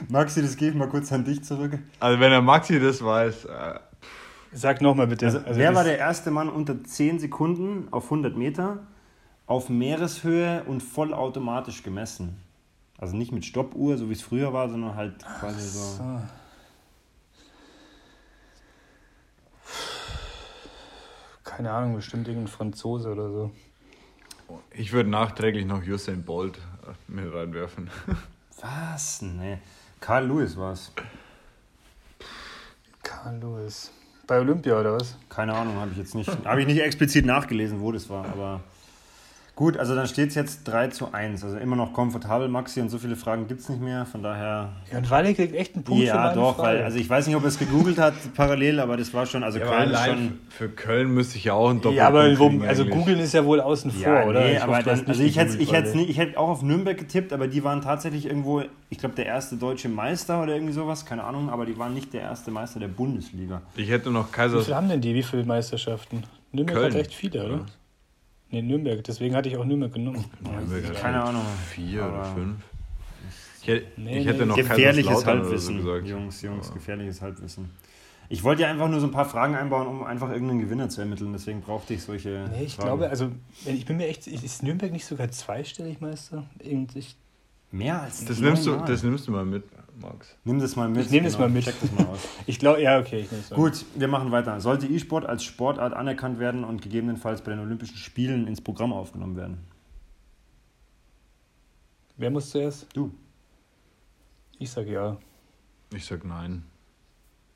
Maxi, das gebe ich mal kurz an dich zurück. Also wenn der Maxi das weiß, äh, Sag nochmal bitte. Also, Also wer war der erste Mann unter 10 Sekunden auf 100 Meter auf Meereshöhe und vollautomatisch gemessen? Also nicht mit Stoppuhr, so wie es früher war, sondern halt quasi so. So. Keine Ahnung, bestimmt irgendein Franzose oder so. ich würde nachträglich noch Usain Bolt äh, mit reinwerfen. Was? Nee. Carl Lewis war es. Carl Lewis. Bei Olympia oder was? Keine Ahnung, habe ich jetzt nicht. Habe ich nicht explizit nachgelesen, wo das war, aber. Gut, also dann steht es jetzt 3 zu 1. Also immer noch komfortabel, Maxi, und so viele Fragen gibt es nicht mehr. Von daher. Ja, und Walle kriegt echt einen Punkt für ja, doch, Frage. weil, also ich weiß nicht, ob er es gegoogelt hat parallel, aber das war schon, also Ja, Köln schon. für Köln müsste ich ja auch einen Doppelpunkt ja, aber wo, also eigentlich. googeln ist ja wohl außen vor, Ja, oder? nee, Ich aber hoffe, dann, also ich hätte, ich, hätte, ich hätte auch auf Nürnberg getippt, aber die waren tatsächlich irgendwo, ich glaube, der erste deutsche Meister oder irgendwie sowas, keine Ahnung, aber die waren nicht der erste Meister der Bundesliga. Ich hätte noch Wie Kaisers. viele haben denn die? Wie viele Meisterschaften? Nürnberg Köln. hat recht viele, oder? Nee, Nürnberg. Deswegen hatte ich auch Nürnberg genommen. Nürnberg Keine Ahnung. Vier oder fünf. Ich hätte, Nee, ich hätte nee. noch Gefährliches Halbwissen, so gesagt. Jungs, Jungs, Aber- gefährliches Halbwissen. Ich wollte ja einfach nur so ein paar Fragen einbauen, um einfach irgendeinen Gewinner zu ermitteln, deswegen brauchte ich solche Nee, ich Fragen. glaube, also wenn- ich bin mir echt, ist Nürnberg nicht sogar zweistellig Meister? Irgend- Ich, Mehr als Das nimmst, du, das nimmst du mal mit, Max. Nimm das mal mit. genau. Ich nehm das mal mit. Check das mal aus. ich glaube, ja, okay, nehme. Gut, wir machen weiter. Sollte E-Sport als Sportart anerkannt werden und gegebenenfalls bei den Olympischen Spielen ins Programm aufgenommen werden? Wer muss zuerst? Du. Ich sage ja. Ich sag nein.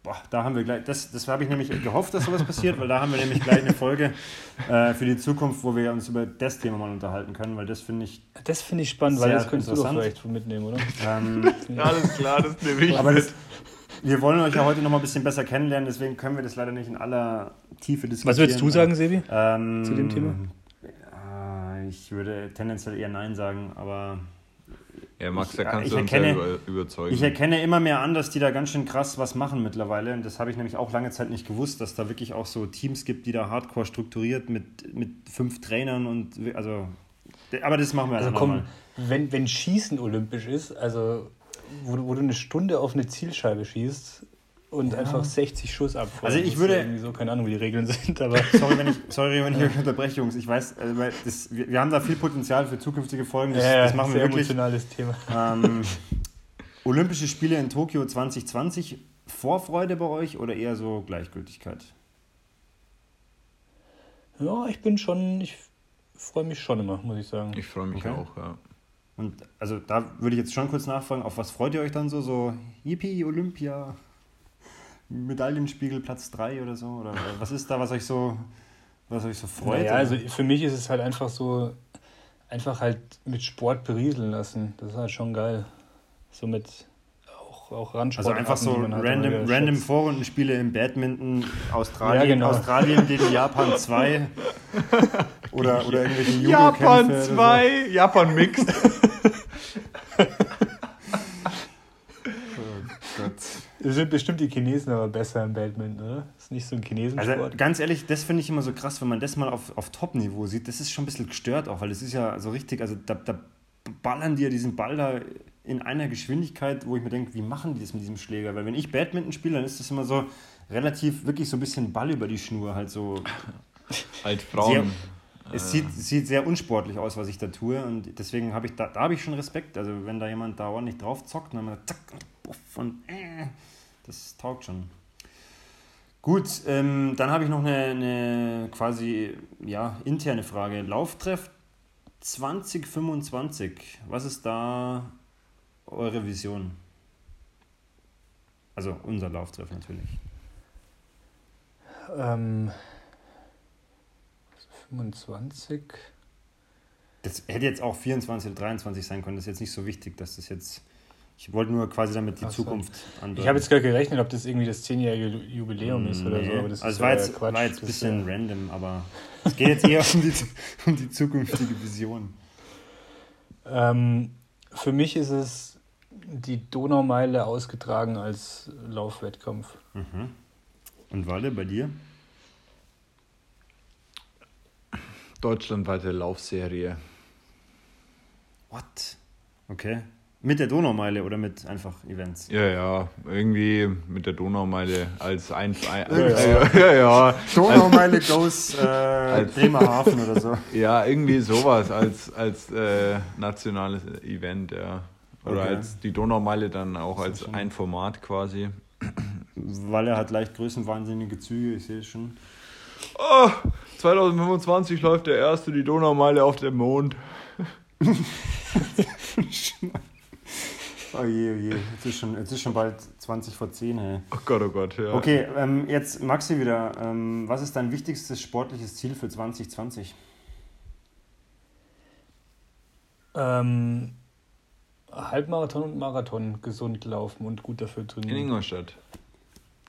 Boah, da haben wir gleich, das, das habe ich nämlich gehofft, dass sowas passiert, weil da haben wir nämlich gleich eine Folge äh, für die Zukunft, wo wir uns über das Thema mal unterhalten können, weil das finde ich. Das finde ich spannend, weil das könntest du doch vielleicht mitnehmen, oder? Ähm, Alles klar, das nehme ich aber das, wir wollen euch ja heute noch mal ein bisschen besser kennenlernen, deswegen können wir das leider nicht in aller Tiefe diskutieren. Was würdest du sagen, Sebi? Ähm, zu dem Thema? Ich würde tendenziell eher Nein sagen, aber Ja, Max, Ich- da kannst ich du uns erkenne- ja über, überzeugen. Ich erkenne immer mehr an, dass die da ganz schön krass was machen mittlerweile. Und das habe ich nämlich auch lange Zeit nicht gewusst, dass da wirklich auch so Teams gibt, die da hardcore strukturiert mit, mit fünf Trainern und also. Aber das machen wir Also also komm, mal. wenn, wenn Schießen olympisch ist, also wo, wo du eine Stunde auf eine Zielscheibe schießt und einfach 60 Schuss abfeuern Also ich würde- Irgendwie so, keine Ahnung, wie die Regeln sind, aber Sorry, wenn ich, sorry, wenn ich euch unterbreche, Jungs. Ich weiß, also, weil das, wir, wir haben da viel Potenzial für zukünftige Folgen. Das, ja, das machen wir wirklich. emotionales Thema. Ähm, Olympische Spiele in Tokio 2020. Vorfreude bei euch oder eher so Gleichgültigkeit? Ja, ich bin schon, ich freue mich schon immer, muss ich sagen. Ich freue mich Okay. auch, ja. Und also da würde ich jetzt schon kurz nachfragen, auf was freut ihr euch dann so? So Yippie, Olympia, Medaillenspiegel Platz 3 oder so? Oder was ist da, was euch so, was euch so freut? Naja, oder? also für mich ist es halt einfach so, einfach halt mit Sport berieseln lassen. Das ist halt schon geil. So mit auch, auch also Randsport. einfach so random, random Vorrundenspiele im Badminton, Australien, Ja, genau. Australien gegen Japan 2 oder, oder irgendwelche Japan Judo-Kämpfe oder 2, Japan Mixed. So. Oh Gott. Es sind bestimmt die Chinesen aber besser im Badminton, oder? Ist nicht so ein Chinesensport. Also ganz ehrlich, das finde ich immer so krass, wenn man das mal auf, auf Top-Niveau sieht. Das ist schon ein bisschen gestört auch, weil das ist ja so richtig, also da, da ballern die ja diesen Ball da in einer Geschwindigkeit, wo ich mir denke, wie machen die das mit diesem Schläger? Weil wenn ich Badminton spiele, dann ist das immer so relativ, wirklich so ein bisschen Ball über die Schnur, halt so. Halt Frauen. Es sieht, sieht sehr unsportlich aus, was ich da tue und deswegen habe ich da, da habe ich schon Respekt. Also wenn da jemand da ordentlich drauf zockt, dann man zack und puff und äh, das taugt schon. Gut, ähm, dann habe ich noch eine, eine quasi ja, interne Frage. Lauftreff 2025, was ist da eure Vision? Also unser Lauftreff natürlich. Ähm, 25. Das hätte jetzt auch 24 oder 23 sein können. Das ist jetzt nicht so wichtig, dass das jetzt. Ich wollte nur quasi damit die Ach so. Zukunft andeuten. Ich habe jetzt gerade gerechnet, ob das irgendwie das zehnjährige Jubiläum ist oder Nee. so. Aber das also ist es war ja jetzt, Quatsch. war jetzt ein bisschen ja- random, aber es geht jetzt eher um die, um die zukünftige Vision. Ähm, für mich ist es die Donaumeile ausgetragen als Laufwettkampf. Mhm. Und Walle, bei dir? Deutschlandweite Laufserie. What? Okay. Mit der Donaumeile oder mit einfach Events? Ja, ja, irgendwie mit der Donaumeile als ein. ein Ja, ja, ja, ja, Donaumeile goes äh, Bremerhaven oder so. ja, irgendwie sowas als, als äh, nationales Event, ja. Oder Okay. als die Donaumeile dann auch als schon- ein Format quasi. Walle hat leicht größenwahnsinnige Züge, ich sehe es schon. Oh, 2025 läuft der erste die Donaumeile auf dem Mond. Oh je, oh je. Jetzt ist schon, jetzt ist schon bald 20 vor 10, hey. Oh Gott, oh Gott, ja. Okay, ähm, jetzt Maxi wieder. Ähm, was ist dein wichtigstes sportliches Ziel für 2020? Ähm, Halbmarathon und Marathon gesund laufen und gut dafür In trainieren. Ingolstadt.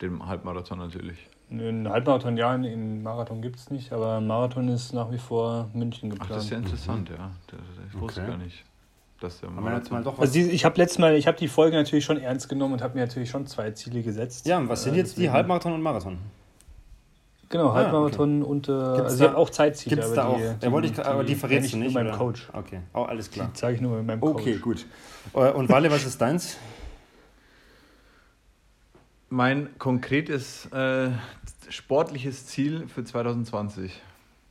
Dem Halbmarathon natürlich. Einen Halbmarathon ja, einen Marathon gibt es nicht, aber Marathon ist nach wie vor München Ach, geplant. das ist ja interessant, ja. Das, ich wusste Okay. gar nicht, wir jetzt mal Marathon... doch was. Also die, ich habe letztes Mal, ich habe die Folge natürlich schon ernst genommen und habe mir natürlich schon zwei Ziele gesetzt. ja, und was sind Äh, jetzt die Halbmarathon und Marathon? Genau, Ah, Halbmarathon und äh, also Gibt's ich da- habe auch Zeitziele. Gibt es aber da auch? die, ja, wollte ich, aber die verrätst du nicht. Mit meinem oder? Coach. Okay, oh, alles klar. Die zeige ich nur mit meinem Coach. Okay, gut. Äh, Und Walle, was ist deins? Mein konkretes äh, sportliches Ziel für 2020.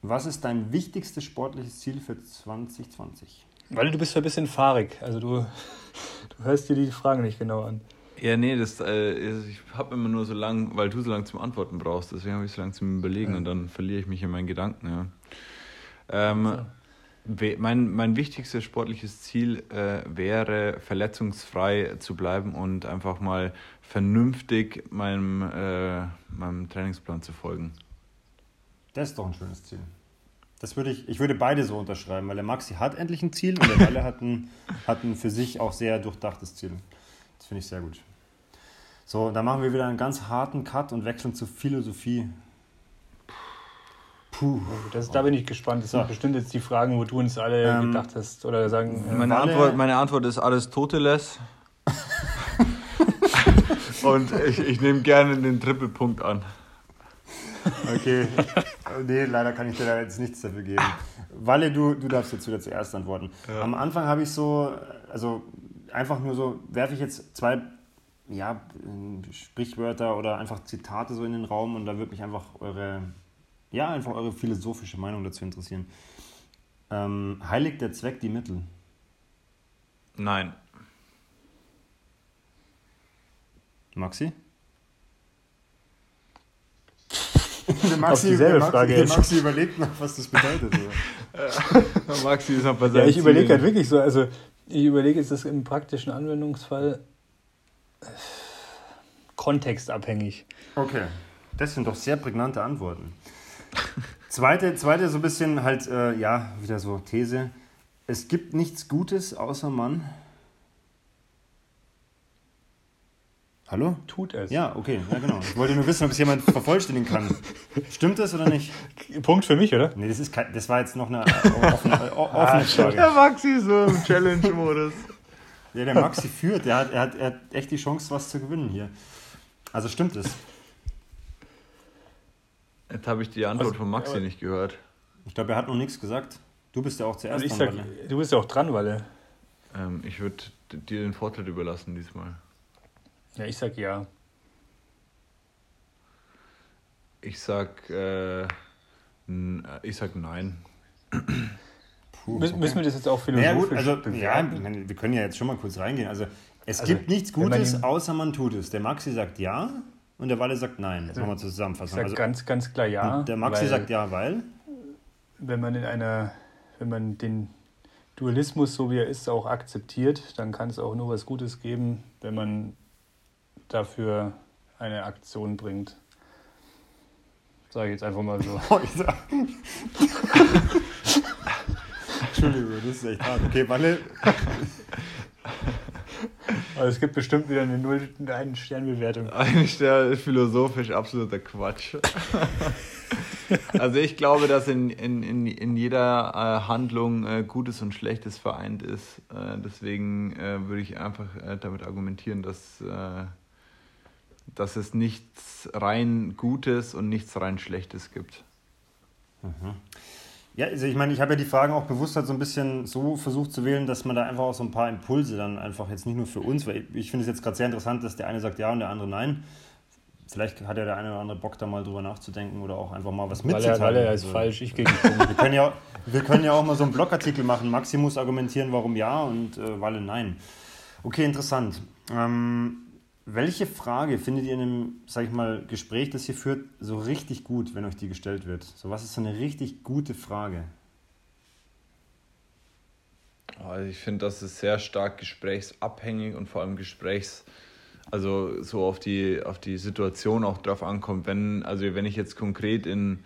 Was ist dein wichtigstes sportliches Ziel für 2020? Weil du bist ja ein bisschen fahrig. Also du, du hörst dir die Fragen nicht genau an. Ja, nee, das, äh, ich habe immer nur so lang, weil du so lange zum Antworten brauchst, deswegen habe ich so lange zum Überlegen Ja. und dann verliere ich mich in meinen Gedanken, ja. Ähm, we- mein, mein wichtigstes sportliches Ziel äh, wäre, verletzungsfrei zu bleiben und einfach mal vernünftig meinem, äh, meinem Trainingsplan zu folgen. Das ist doch ein schönes Ziel. Das würde ich, ich würde beide so unterschreiben, weil der Maxi hat endlich ein Ziel und der Walle hat ein, hat ein für sich auch sehr durchdachtes Ziel. Das finde ich sehr gut. So, dann machen wir wieder einen ganz harten Cut und wechseln zur Philosophie. Puh. Das, da bin ich gespannt. Das sind bestimmt jetzt die Fragen, wo du uns alle Ähm, gedacht hast. Oder sagen, äh, Meine, Walle- Antwort, meine Antwort ist Aristoteles. und ich, ich nehme gerne den Trippelpunkt an. Okay. nee, leider kann ich dir da jetzt nichts dafür geben. Walle, du, du darfst jetzt wieder zuerst antworten. Am Anfang habe ich so, also einfach nur so, werfe ich jetzt zwei ja, Sprichwörter oder einfach Zitate so in den Raum und da würde mich einfach eure, ja, einfach eure philosophische Meinung dazu interessieren. Ähm, heiligt der Zweck die Mittel? Nein. Maxi? Der Maxi, dieselbe der Maxi, Frage der jetzt. Maxi überlegt noch, was das bedeutet. oder? Maxi ist noch bei ja, ich überlege halt wirklich so. Also ich überlege jetzt das im praktischen Anwendungsfall äh, kontextabhängig. Okay, das sind doch sehr prägnante Antworten. Zweite, zweite so ein bisschen halt, äh, ja, wieder so These. Es gibt nichts Gutes außer man. Hallo? Tut es. Ja, okay, ja genau. Ich wollte nur wissen, ob es jemand vervollständigen kann. Stimmt das oder nicht? Punkt für mich, oder? Nee, das, ist kein, das war jetzt noch eine offene, o- offene Frage. Der Maxi ist so im Challenge-Modus. Ja, der Maxi führt, der hat, er, hat, er hat echt die Chance, was zu gewinnen hier. Also stimmt es. Jetzt habe ich die Antwort Also, von Maxi nicht gehört. Ich glaube, er hat noch nichts gesagt. Du bist ja auch zuerst Also ich dran, sag, Walle. du bist ja auch dran, Walle. Ähm, ich würde dir den Vorteil überlassen diesmal. Ja, ich sag ja. Ich sag, äh, n- ich sag nein. Puh, Müssen, okay. müssen wir das jetzt auch Ja, gut, philosophisch also, ja, bewerten? ich meine, wir können ja jetzt schon mal kurz reingehen. Also, es Also, gibt nichts man Gutes, ihn- außer man tut es. Der Maxi sagt ja und der Walle sagt nein. Das Also, machen wir sag Also, ganz, ganz klar ja. der Maxi weil sagt ja, weil. Wenn man in einer, wenn man den Dualismus, so wie er ist, auch akzeptiert, dann kann es auch nur was Gutes geben, wenn man dafür eine Aktion bringt. Sage ich jetzt einfach mal so. Oh, Entschuldigung, das ist echt hart. Okay, Walle. Also es gibt bestimmt wieder eine Null, eine Sternbewertung. Ein Stern ist philosophisch absoluter Quatsch. also ich glaube, dass in, in, in, in jeder äh, Handlung äh, Gutes und Schlechtes vereint ist. Äh, deswegen würde ich einfach damit argumentieren, dass, dass es nichts rein Gutes und nichts rein Schlechtes gibt. Mhm. Ja, also ich meine, ich habe ja die Fragen auch bewusst halt so ein bisschen so versucht zu wählen, dass man da einfach auch so ein paar Impulse dann einfach jetzt nicht nur für uns, weil ich, ich finde es jetzt gerade sehr interessant, dass der eine sagt ja und der andere nein. Vielleicht hat ja der eine oder andere Bock da mal drüber nachzudenken oder auch einfach mal was Weil mitzuteilen. er, weil er ist Also, falsch, ich gegen. Wir können, ja, wir können ja auch mal so einen Blogartikel machen. Maxi muss argumentieren, warum ja und äh, Walle nein. Okay, interessant. Ähm, welche Frage findet ihr in einem, sag ich mal, Gespräch, das ihr führt, so richtig gut, wenn euch die gestellt wird? So, was ist so eine richtig gute Frage? Also ich finde, das ist sehr stark gesprächsabhängig und vor allem gesprächs, also so auf die, auf die Situation auch drauf ankommt. Wenn, also wenn ich jetzt konkret in,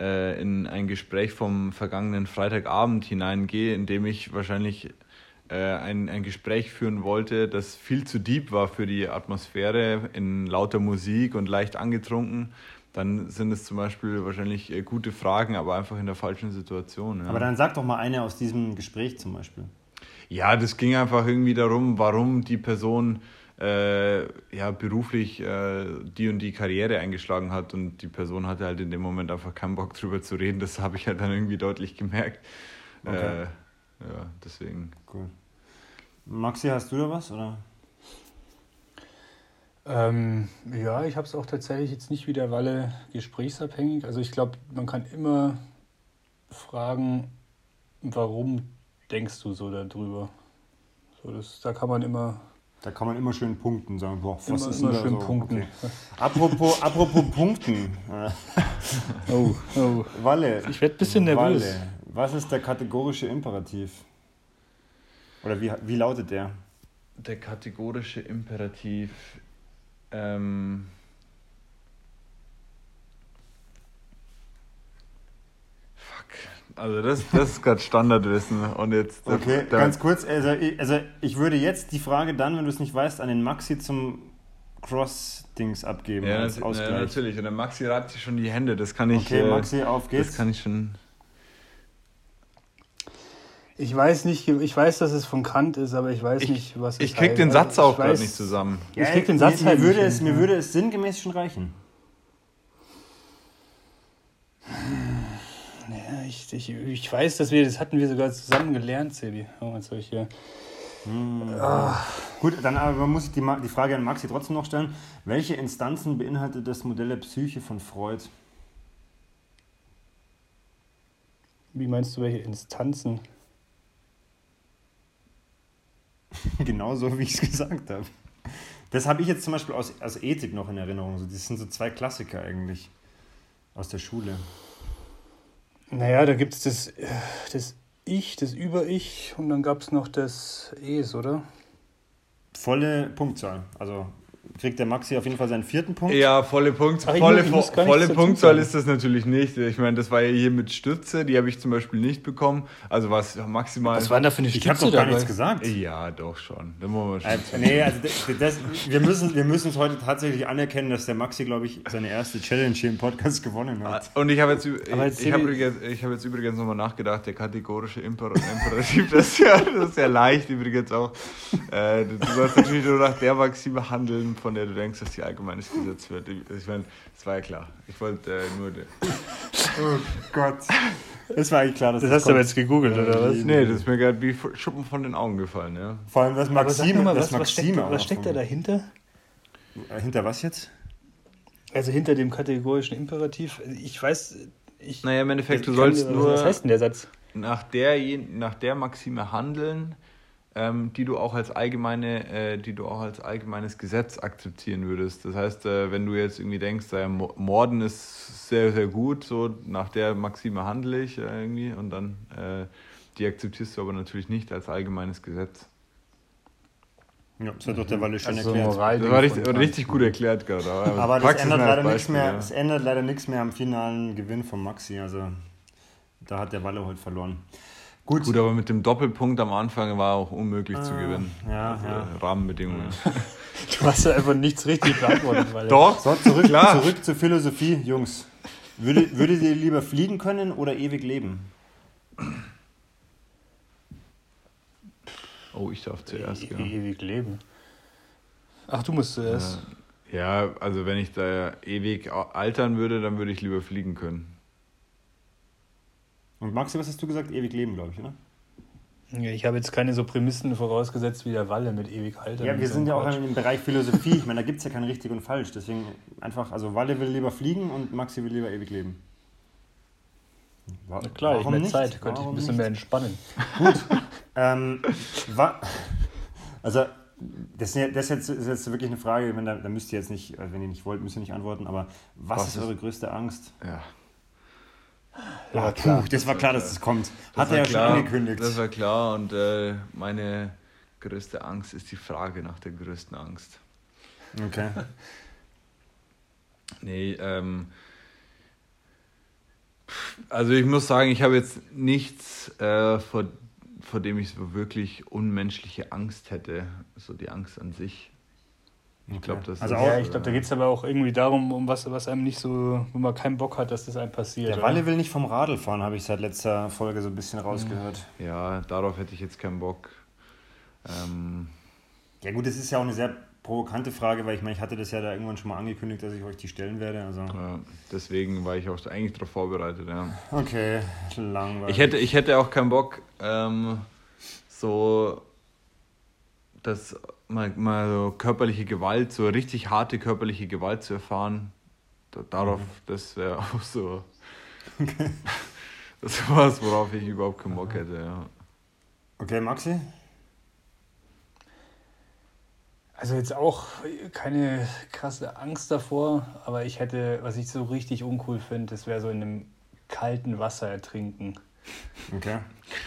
äh, in ein Gespräch vom vergangenen Freitagabend hineingehe, in dem ich wahrscheinlich ein, ein Gespräch führen wollte, das viel zu deep war für die Atmosphäre, in lauter Musik und leicht angetrunken, dann sind es zum Beispiel wahrscheinlich äh, gute Fragen, aber einfach in der falschen Situation. Ja. Aber dann sag doch mal eine aus diesem Gespräch zum Beispiel. Ja, das ging einfach irgendwie darum, warum die Person äh, ja, beruflich äh, die und die Karriere eingeschlagen hat und die Person hatte halt in dem Moment einfach keinen Bock drüber zu reden. Das habe ich halt dann irgendwie deutlich gemerkt. Okay. Äh, ja, deswegen. Cool. Maxi, hast du da was? Oder? Ähm, ja, ich habe es auch tatsächlich jetzt nicht wie der Walle gesprächsabhängig. Also ich glaube, man kann immer fragen, warum denkst du so darüber? So, das, da kann man immer, Da kann man immer schön punkten, sagen, boah, was immer, ist immer schön so? punkten. Okay. Apropos, apropos Punkten. Oh, oh. Walle. Ich werd ein bisschen nervös. Walle. Was ist der kategorische Imperativ? Oder wie, wie lautet der? Der kategorische Imperativ. Ähm, fuck. Also das, das ist gerade Standardwissen. Und jetzt der- Okay, der- ganz kurz. Also ich, also ich würde jetzt die Frage dann, wenn du es nicht weißt, an den Maxi zum Cross-Dings abgeben Ja, als Ausgleich. ja, natürlich. Und der Maxi reibt sich schon die Hände. Das kann ich. Okay, äh, Maxi, auf geht's. Das kann ich schon. Ich weiß nicht, ich weiß, dass es von Kant ist, aber ich weiß Ich- nicht, was Ich krieg heißt. den Satz Also auch ich gerade weiß- nicht zusammen. Ich krieg den Satz mir, halt mir, würde nicht es, hin, mir ja. würde es sinngemäß schon reichen. Ja, ich, ich, ich weiß, dass wir, das hatten wir sogar zusammen gelernt, Sebi. Oh, jetzt ich hier. Gut, dann aber muss ich die, die Frage an Maxi trotzdem noch stellen. Welche Instanzen beinhaltet das Modell der Psyche von Freud? Wie meinst du, welche Instanzen? Genauso wie ich es gesagt habe. Das habe ich jetzt zum Beispiel aus, aus Ethik noch in Erinnerung. So, das sind so zwei Klassiker eigentlich aus der Schule. Naja, da gibt es das, das Ich, das Über-Ich und dann gab es noch das Es, oder? Volle Punktzahl. Also kriegt der Maxi auf jeden Fall seinen vierten Punkt. Ja, volle, Punkt, Ach, ich volle, muss- ich muss volle Punktzahl sagen. ist das natürlich nicht. Ich meine, das war ja hier mit Stütze, die habe ich zum Beispiel nicht bekommen. Also was maximal. Was war denn da für eine Ich habe Stütze doch gar dabei? nichts gesagt. Ja, doch schon. Da muss man Äh, schon nee, also das, das, wir müssen wir müssen es heute tatsächlich anerkennen, dass der Maxi, glaube ich, seine erste Challenge hier im Podcast gewonnen hat. Und ich habe jetzt, jetzt ich habe übrigens, ich habe jetzt übrigens nochmal nachgedacht, der kategorische Imper Imperativ, das ist, ja, das ist ja leicht übrigens auch. Äh, du sollst natürlich nur nach der Maxime handeln, von der du denkst, dass die allgemeines Gesetz wird. Ich, meine, das war ja klar. Ich wollte äh, nur... Oh Gott. Das war eigentlich klar, dass Das das hast du aber jetzt gegoogelt, oder was? Nee, das ist mir gerade wie Schuppen von den Augen gefallen, ja. Vor allem das Maxime, mal, das was, was, steckt, Maxime was steckt da dahinter? Hinter was jetzt? Also hinter dem kategorischen Imperativ. Ich weiß, ich. Naja, im Endeffekt, du sollst nur Was heißt denn der Satz? nach der, nach der Maxime handeln, ähm, die du auch als allgemeine, äh, die du auch als allgemeines Gesetz akzeptieren würdest. Das heißt, äh, wenn du jetzt irgendwie denkst, äh, Mo- Morden ist sehr, sehr gut, so nach der Maxime handle ich äh, irgendwie und dann äh, die akzeptierst du aber natürlich nicht als allgemeines Gesetz. Ja, das hat doch der Walle schon Also so erklärt. Moral- Das war richtig, richtig gut erklärt gerade. Aber das ändert, leider nichts Beispiel, mehr, ja. das ändert leider nichts mehr am finalen Gewinn von Maxi. Also da hat der Walle heute verloren. Gut. Gut, aber mit dem Doppelpunkt am Anfang war auch unmöglich ah, zu gewinnen. Ja, also ja. Rahmenbedingungen. Du hast ja einfach nichts richtig beantwortet. Weil Doch. So, zurück, zurück zur Philosophie, Jungs. Würde, würdet ihr lieber fliegen können oder ewig leben? Oh, ich darf zuerst. E ja. Ewig leben. Ach, du musst zuerst. Ja, also wenn ich da ewig altern würde, dann würde ich lieber fliegen können. Und Maxi, was hast du gesagt? Ewig leben, glaube ich, oder? Ja, ich habe jetzt keine so Prämissen vorausgesetzt wie der Walle mit ewig altern. Ja, wir sind so ja auch im Bereich Philosophie. Ich meine, da gibt es ja kein richtig und falsch. Deswegen einfach, also Walle will lieber fliegen und Maxi will lieber ewig leben. Na klar, Warum ich mehr nicht? Zeit, könnte Warum ich ein bisschen nicht? mehr entspannen. Gut. ähm, also, das, das jetzt, ist jetzt wirklich eine Frage, wenn da, da müsst ihr jetzt nicht, wenn ihr nicht wollt, müsst ihr nicht antworten, aber was, was ist eure größte Angst? Ja. Ja, puh, das war klar, dass es kommt. Hat er ja schon angekündigt. Das war klar und äh, meine größte Angst ist die Frage nach der größten Angst. Okay. nee, ähm, also ich muss sagen, ich habe jetzt nichts, äh, vor, vor dem ich so wirklich unmenschliche Angst hätte. So die Angst an sich. Ich glaube, das also ist, ja, ich glaube, da geht es aber auch irgendwie darum, um was, was einem nicht so, wo man keinen Bock hat, dass das einem passiert. Der Walle will nicht vom Radl fahren, habe ich seit letzter Folge so ein bisschen rausgehört. Ja, darauf hätte ich jetzt keinen Bock. Ähm ja gut, das ist ja auch eine sehr provokante Frage, weil ich meine, ich hatte das ja da irgendwann schon mal angekündigt, dass ich euch die stellen werde. Also. Ja, deswegen war ich auch eigentlich darauf vorbereitet, ja. Okay, langweilig. Ich hätte, ich hätte auch keinen Bock, ähm, so das mal, mal so körperliche Gewalt, so richtig harte körperliche Gewalt zu erfahren, darauf, mhm. das wäre auch so. Okay. Das war was, worauf ich überhaupt keinen Bock hätte, ja. Okay, Maxi? Also jetzt auch keine krasse Angst davor, aber ich hätte, was ich so richtig uncool finde, das wäre so in einem kalten Wasser ertrinken. Okay.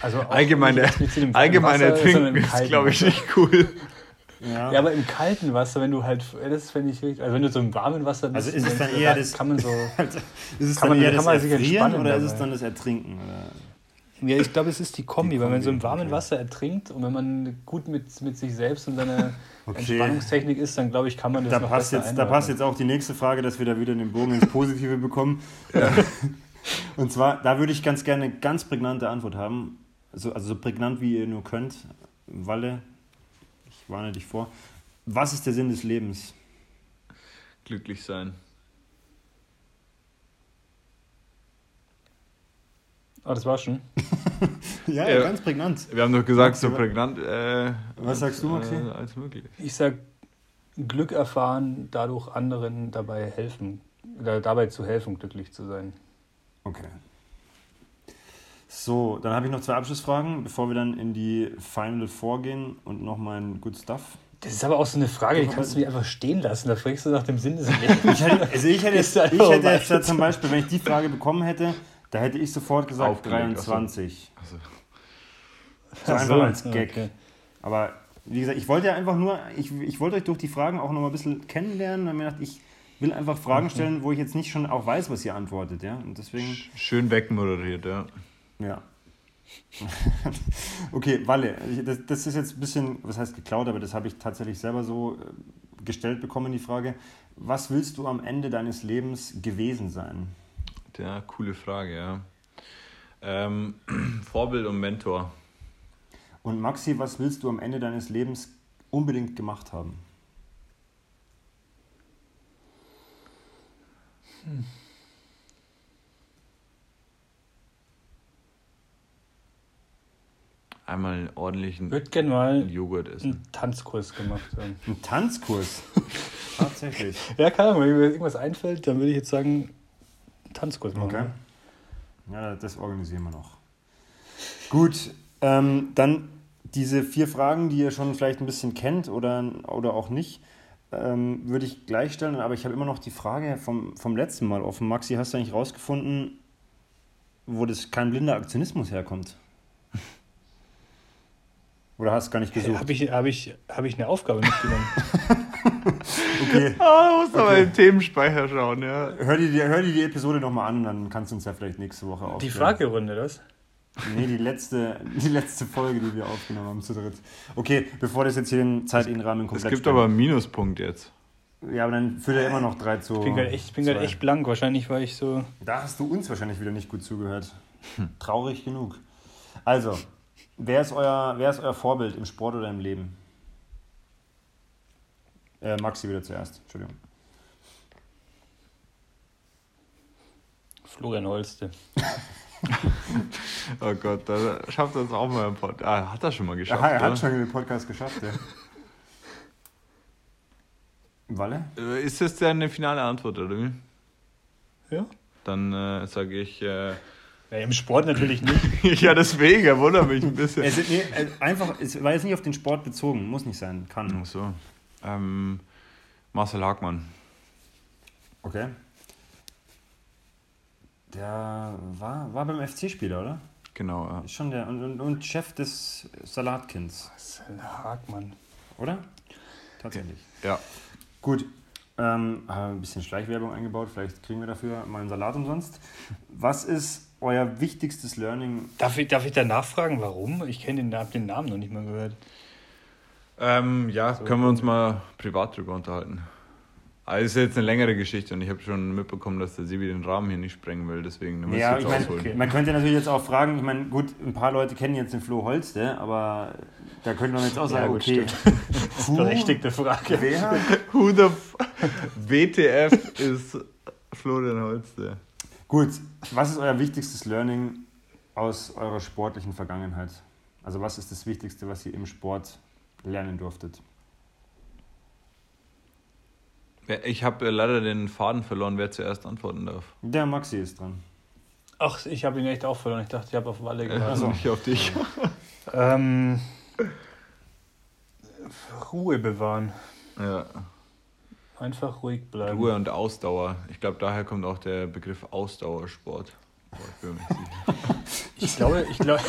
Also allgemeine, allgemeine Ertrinken ist, glaube ich, nicht cool. Ja. ja. aber im kalten Wasser, wenn du halt, das finde ich richtig, also wenn du so im warmen Wasser bist, also ist es dann eher das, kann man so, also ist es dann man, eher das Erfrieren oder ist es dann das Ertrinken? Oder? Ja, ich glaube, es ist die Kombi, die weil man so im warmen okay. Wasser ertrinkt und wenn man gut mit, mit sich selbst und seiner okay. Entspannungstechnik ist, dann glaube ich, kann man das da noch passt besser jetzt, Da passt jetzt auch die nächste Frage, dass wir da wieder den Bogen ins Positive bekommen. Ja. Und zwar, da würde ich ganz gerne eine ganz prägnante Antwort haben. Also, also so prägnant, wie ihr nur könnt. Walle, warne dich vor. Was ist der Sinn des Lebens? Glücklich sein. Ah, das war schon. ja, ja, ganz prägnant. Wir haben doch gesagt, so prägnant. Äh, Was sagst du, Maxi? Äh, als möglich. Ich sag Glück erfahren, dadurch anderen dabei helfen, dabei zu helfen, glücklich zu sein. Okay. So, dann habe ich noch zwei Abschlussfragen, bevor wir dann in die Final Four gehen und noch mein Good Stuff. Das ist aber auch so eine Frage, die kannst du mir einfach stehen lassen. Da fragst du nach dem Sinn des Lebens. ich hätte, also ich hätte jetzt, ich hätte jetzt da zum Beispiel, wenn ich die Frage bekommen hätte, da hätte ich sofort gesagt Aufgelegt, 23. Also. So einfach so, als Gag. Okay. Aber wie gesagt, ich wollte ja einfach nur, ich, ich wollte euch durch die Fragen auch noch mal ein bisschen kennenlernen. Und mir gedacht, ich will einfach Fragen stellen, wo ich jetzt nicht schon auch weiß, was ihr antwortet. Ja? Und deswegen Schön wegmoderiert, ja. Ja. okay, Walle, das, das, ist jetzt ein bisschen, was heißt geklaut, aber das habe ich tatsächlich selber so äh, gestellt bekommen, die Frage. Was willst du am Ende deines Lebens gewesen sein? Ja, coole Frage, ja. Ähm, Vorbild und Mentor. Und Maxi, was willst du am Ende deines Lebens unbedingt gemacht haben? Hm. einmal einen ordentlichen ich würde gerne mal Joghurt essen. einen Tanzkurs gemacht haben. Ein Tanzkurs? Tatsächlich. Ja, keine Ahnung, wenn mir irgendwas einfällt, dann würde ich jetzt sagen, Tanzkurs machen. Okay. Ja, das organisieren wir noch. Gut, ähm, dann diese vier Fragen, die ihr schon vielleicht ein bisschen kennt oder, oder auch nicht, ähm, würde ich gleich stellen. Aber ich habe immer noch die Frage vom, vom letzten Mal offen. Maxi, hast du eigentlich rausgefunden, wo das kein blinder Aktionismus herkommt? Oder hast du gar nicht gesucht? Habe ich, hab ich, hab ich eine Aufgabe mitgenommen? okay. Ah, oh, musst okay. aber in den Themenspeicher schauen, ja. Hör dir die, hör dir die Episode nochmal an, dann kannst du uns ja vielleicht nächste Woche aufklären. Die Fragerunde, das? Nee, die letzte, die letzte Folge, die wir aufgenommen haben zu dritt. Okay, bevor das jetzt hier den Zeitinrahmen komplett Es gibt sprengt. aber einen Minuspunkt jetzt. Ja, aber dann führt er immer noch 3 zu. Ich bin gerade echt, bin blank. Wahrscheinlich war ich so. Da hast du uns wahrscheinlich wieder nicht gut zugehört. Traurig genug. Also, wer ist, euer, wer ist euer Vorbild im Sport oder im Leben? Äh, Maxi wieder zuerst, Entschuldigung. Florian Holste. Oh Gott, da schafft er es auch mal im Pod. Ah, hat er schon mal geschafft. Aha, er oder? hat schon den Podcast geschafft, ja. Walle? Äh, Ist das denn eine finale Antwort, oder wie? Ja? Dann äh, sage ich. Äh, ja? Im Sport natürlich nicht. ja, deswegen, er wundert mich ein bisschen. Es, nee, äh, einfach, es war jetzt nicht auf den Sport bezogen, muss nicht sein, kann. Ach so. Ähm, Marcel Hagmann. Okay. Der war, war beim FC-Spieler, oder? Genau. Ja. Ist schon der und, und, und Chef des Salatkins, Marcel Hagmann. oder? Tatsächlich. ja. Gut. Ähm, haben ein bisschen Schleichwerbung eingebaut, vielleicht kriegen wir dafür mal einen Salat umsonst. Was ist euer wichtigstes Learning? Darf ich, darf ich da nachfragen, warum? Ich kenne den, hab den Namen noch nicht mal gehört. Ähm, ja, können wir uns mal privat drüber unterhalten. Also ist jetzt eine längere Geschichte und ich habe schon mitbekommen, dass der Sibi den Rahmen hier nicht sprengen will, deswegen müssen Ja, wir ich ausholen. okay. man könnte natürlich jetzt auch fragen, ich meine, gut, ein paar Leute kennen jetzt den Flo Holste, aber da könnte man jetzt auch Ja, sagen, gut, okay, Das ist berechtigte Frage. wer? Who the f WTF ist Florian Holste? Gut, was ist euer wichtigstes Learning aus eurer sportlichen Vergangenheit? Also was ist das Wichtigste, was ihr im Sport lernen durftet? Ja, Ich habe leider den Faden verloren, wer zuerst antworten darf. Der Maxi ist dran. Ach, ich habe ihn echt auch verloren. Ich dachte, ich habe auf Walle gewartet. Also nicht auf dich. Ähm, Ruhe bewahren. Ja. Einfach ruhig bleiben. Ruhe und Ausdauer. Ich glaube, daher kommt auch der Begriff Ausdauersport. Boah, ich. Ich glaube, ich, glaube,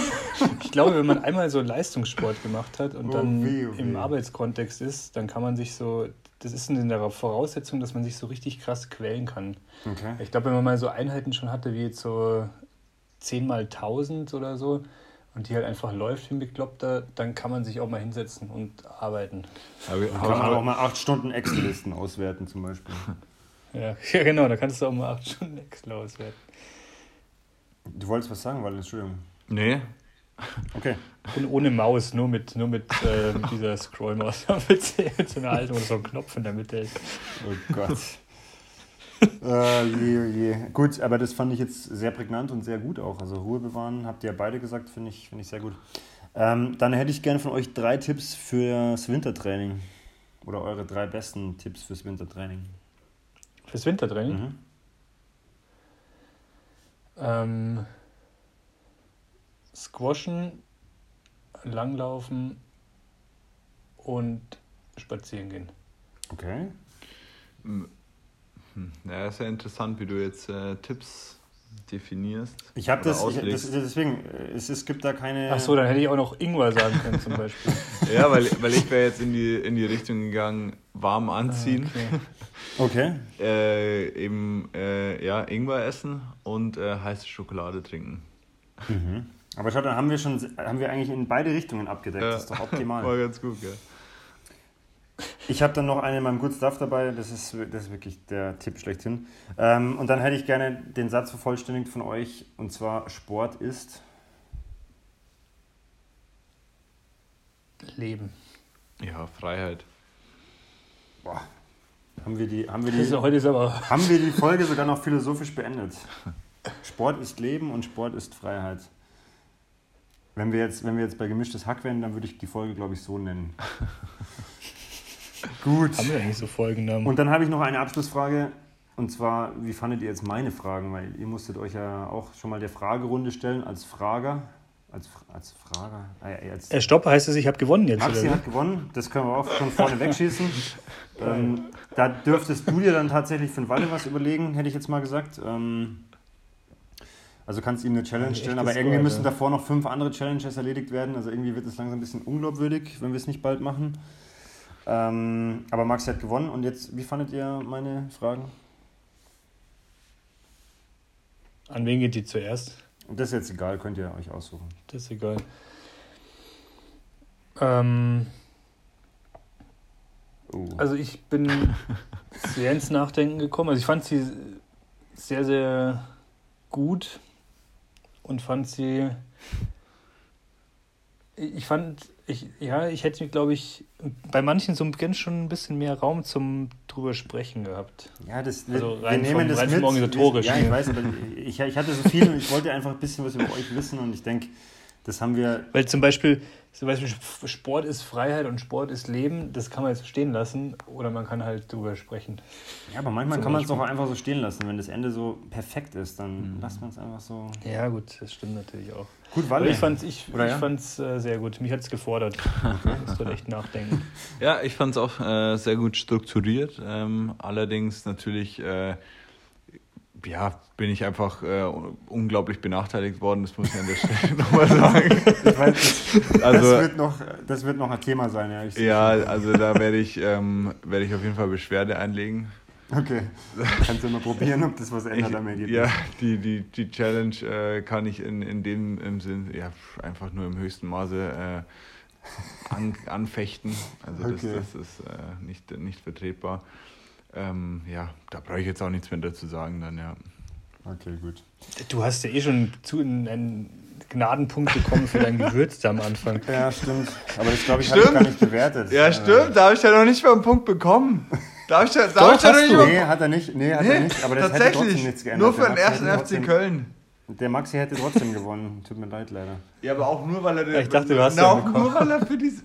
ich glaube, wenn man einmal so Leistungssport gemacht hat und Oh dann weh, oh im weh. Arbeitskontext ist, dann kann man sich so, das ist in der Voraussetzung, dass man sich so richtig krass quälen kann. Okay. Ich glaube, wenn man mal so Einheiten schon hatte, wie jetzt so 10 mal 1000 oder so, und die halt einfach läuft wie ein Bekloppter, dann kann man sich auch mal hinsetzen und arbeiten. Aber, Kann man auch mal acht Stunden Excel-Listen auswerten zum Beispiel. Ja, ja genau, da kannst du auch mal 8 Stunden Excel auswerten. Du wolltest was sagen, weil Entschuldigung. nee, Okay. Und ohne Maus, nur mit, nur mit, äh, mit dieser Scrollmaus am PC, mit so einer alten, wo so ein Knopf in der Mitte ist. Oh Gott. äh, je, je. Gut, aber das fand ich jetzt sehr prägnant und sehr gut auch. Also Ruhe bewahren, habt ihr ja beide gesagt, finde ich, finde ich sehr gut. Ähm, dann hätte ich gerne von euch drei Tipps fürs Wintertraining. Oder eure drei besten Tipps fürs Wintertraining. Fürs Wintertraining? Mhm. Ähm, Squashen, Langlaufen und spazieren gehen. Okay. Hm, Ja, ist ja interessant, wie du jetzt äh, Tipps definierst. Ich habe das, ich, das, deswegen, äh, es, es gibt da keine. Ach so, dann hätte ich auch noch Ingwer sagen können zum Beispiel. Ja, weil, weil ich wäre jetzt in die, in die Richtung gegangen, warm anziehen, Okay. Okay. äh, eben äh, ja, Ingwer essen und äh, heiße Schokolade trinken. Aber schau, dann haben wir schon, haben wir eigentlich in beide Richtungen abgedeckt. Das ist doch optimal. War ganz gut, ja. Ich habe dann noch eine in meinem Good Stuff dabei, das ist, das ist wirklich der Tipp schlechthin. Ähm, und dann hätte ich gerne den Satz vervollständigt von euch, und zwar Sport ist. Leben. Ja, Freiheit. Boah, haben wir die, haben wir Das ist, die, heute ist aber. haben wir die Folge sogar noch philosophisch beendet. Sport ist Leben und Sport ist Freiheit. Wenn wir jetzt, wenn wir jetzt bei gemischtes Hack wären, dann würde ich die Folge, glaube ich, so nennen. Gut. Haben wir eigentlich so Folgennamen? Und dann habe ich noch eine Abschlussfrage. Und zwar, wie fandet ihr jetzt meine Fragen? Weil ihr musstet euch ja auch schon mal der Fragerunde stellen als Frager. Als, als Frager? Äh, als äh, Stopp, heißt es, ich habe gewonnen jetzt, Maxi hat gewonnen. Das können wir auch schon vorne wegschießen. ähm, da dürftest du dir dann tatsächlich für den Walle was überlegen, hätte ich jetzt mal gesagt. Ähm, also kannst ihm eine Challenge stellen, aber irgendwie Wort, müssen ja. davor noch fünf andere Challenges erledigt werden. Also irgendwie wird es langsam ein bisschen unglaubwürdig, wenn wir es nicht bald machen. Ähm, aber Maxi hat gewonnen und jetzt, wie fandet ihr meine Fragen? An wen geht die zuerst? Das ist jetzt egal, könnt ihr euch aussuchen. Das ist egal. Ähm, Uh. also ich bin sehr ins Nachdenken gekommen. Also ich fand sie sehr, sehr gut und fand sie. Ich fand, ich, ja, ich hätte, glaube ich, bei manchen so ganz schon ein bisschen mehr Raum zum drüber sprechen gehabt. Ja, das, wir, Also wir rein nehmen vom- das rein mit. vom Organisatorischen. Ja, ich weiß, aber ich, ich hatte so viel und ich wollte einfach ein bisschen was über euch wissen und ich denke, das haben wir. Weil zum Beispiel, zum Beispiel Sport ist Freiheit und Sport ist Leben, das kann man jetzt so stehen lassen oder man kann halt drüber sprechen. Ja, aber manchmal Zum kann man es doch auch einfach so stehen lassen. Wenn das Ende so perfekt ist, dann lasst man es einfach so. Ja, gut, das stimmt natürlich auch. Gut, Walle. ich fand's, ich, Oder ich ja? fand's äh, sehr gut. Mich hat es gefordert. Ich musste echt nachdenken. Ja, ich fand es auch äh, sehr gut strukturiert. Ähm, allerdings natürlich, äh, ja, bin ich einfach äh, unglaublich benachteiligt worden. Das muss ich an der Stelle nochmal sagen. Weiß, das, Also- das, wird noch, das wird noch ein Thema sein, ja. Ich Ja, also da werde ich, ähm, werde ich auf jeden Fall Beschwerde einlegen. Okay. Kannst du mal probieren, ob das was ändert Ich, am Ergebnis. ja, die, die, die Challenge äh, kann ich in, in dem im Sinn, ja, einfach nur im höchsten Maße äh, an, anfechten. Also das, Okay. das ist äh, nicht, nicht vertretbar. Ähm, ja, da brauche ich jetzt auch nichts mehr dazu sagen dann, ja. Okay, gut. Du hast ja eh schon zu einen Gnadenpunkt bekommen für dein Gewürz da am Anfang. Ja, stimmt. Aber das, glaube ich, habe ich Stimmt. gar nicht bewertet. Ja, Äh, stimmt, da habe ich ja noch nicht mal einen Punkt bekommen. Da habe ich ja, da Doch, hab ich ja noch nicht du. mal Nee, hat er nicht. Nee, hat er nicht. Aber das hätte trotzdem Tatsächlich, nichts geändert. nur für den Maxi ersten FC Köln. Der Maxi hätte trotzdem gewonnen. Tut mir leid, leider. Ja, aber auch nur, weil er... Ja, ich dachte, du hast Na, ja auch bekommen. nur, weil er für diese...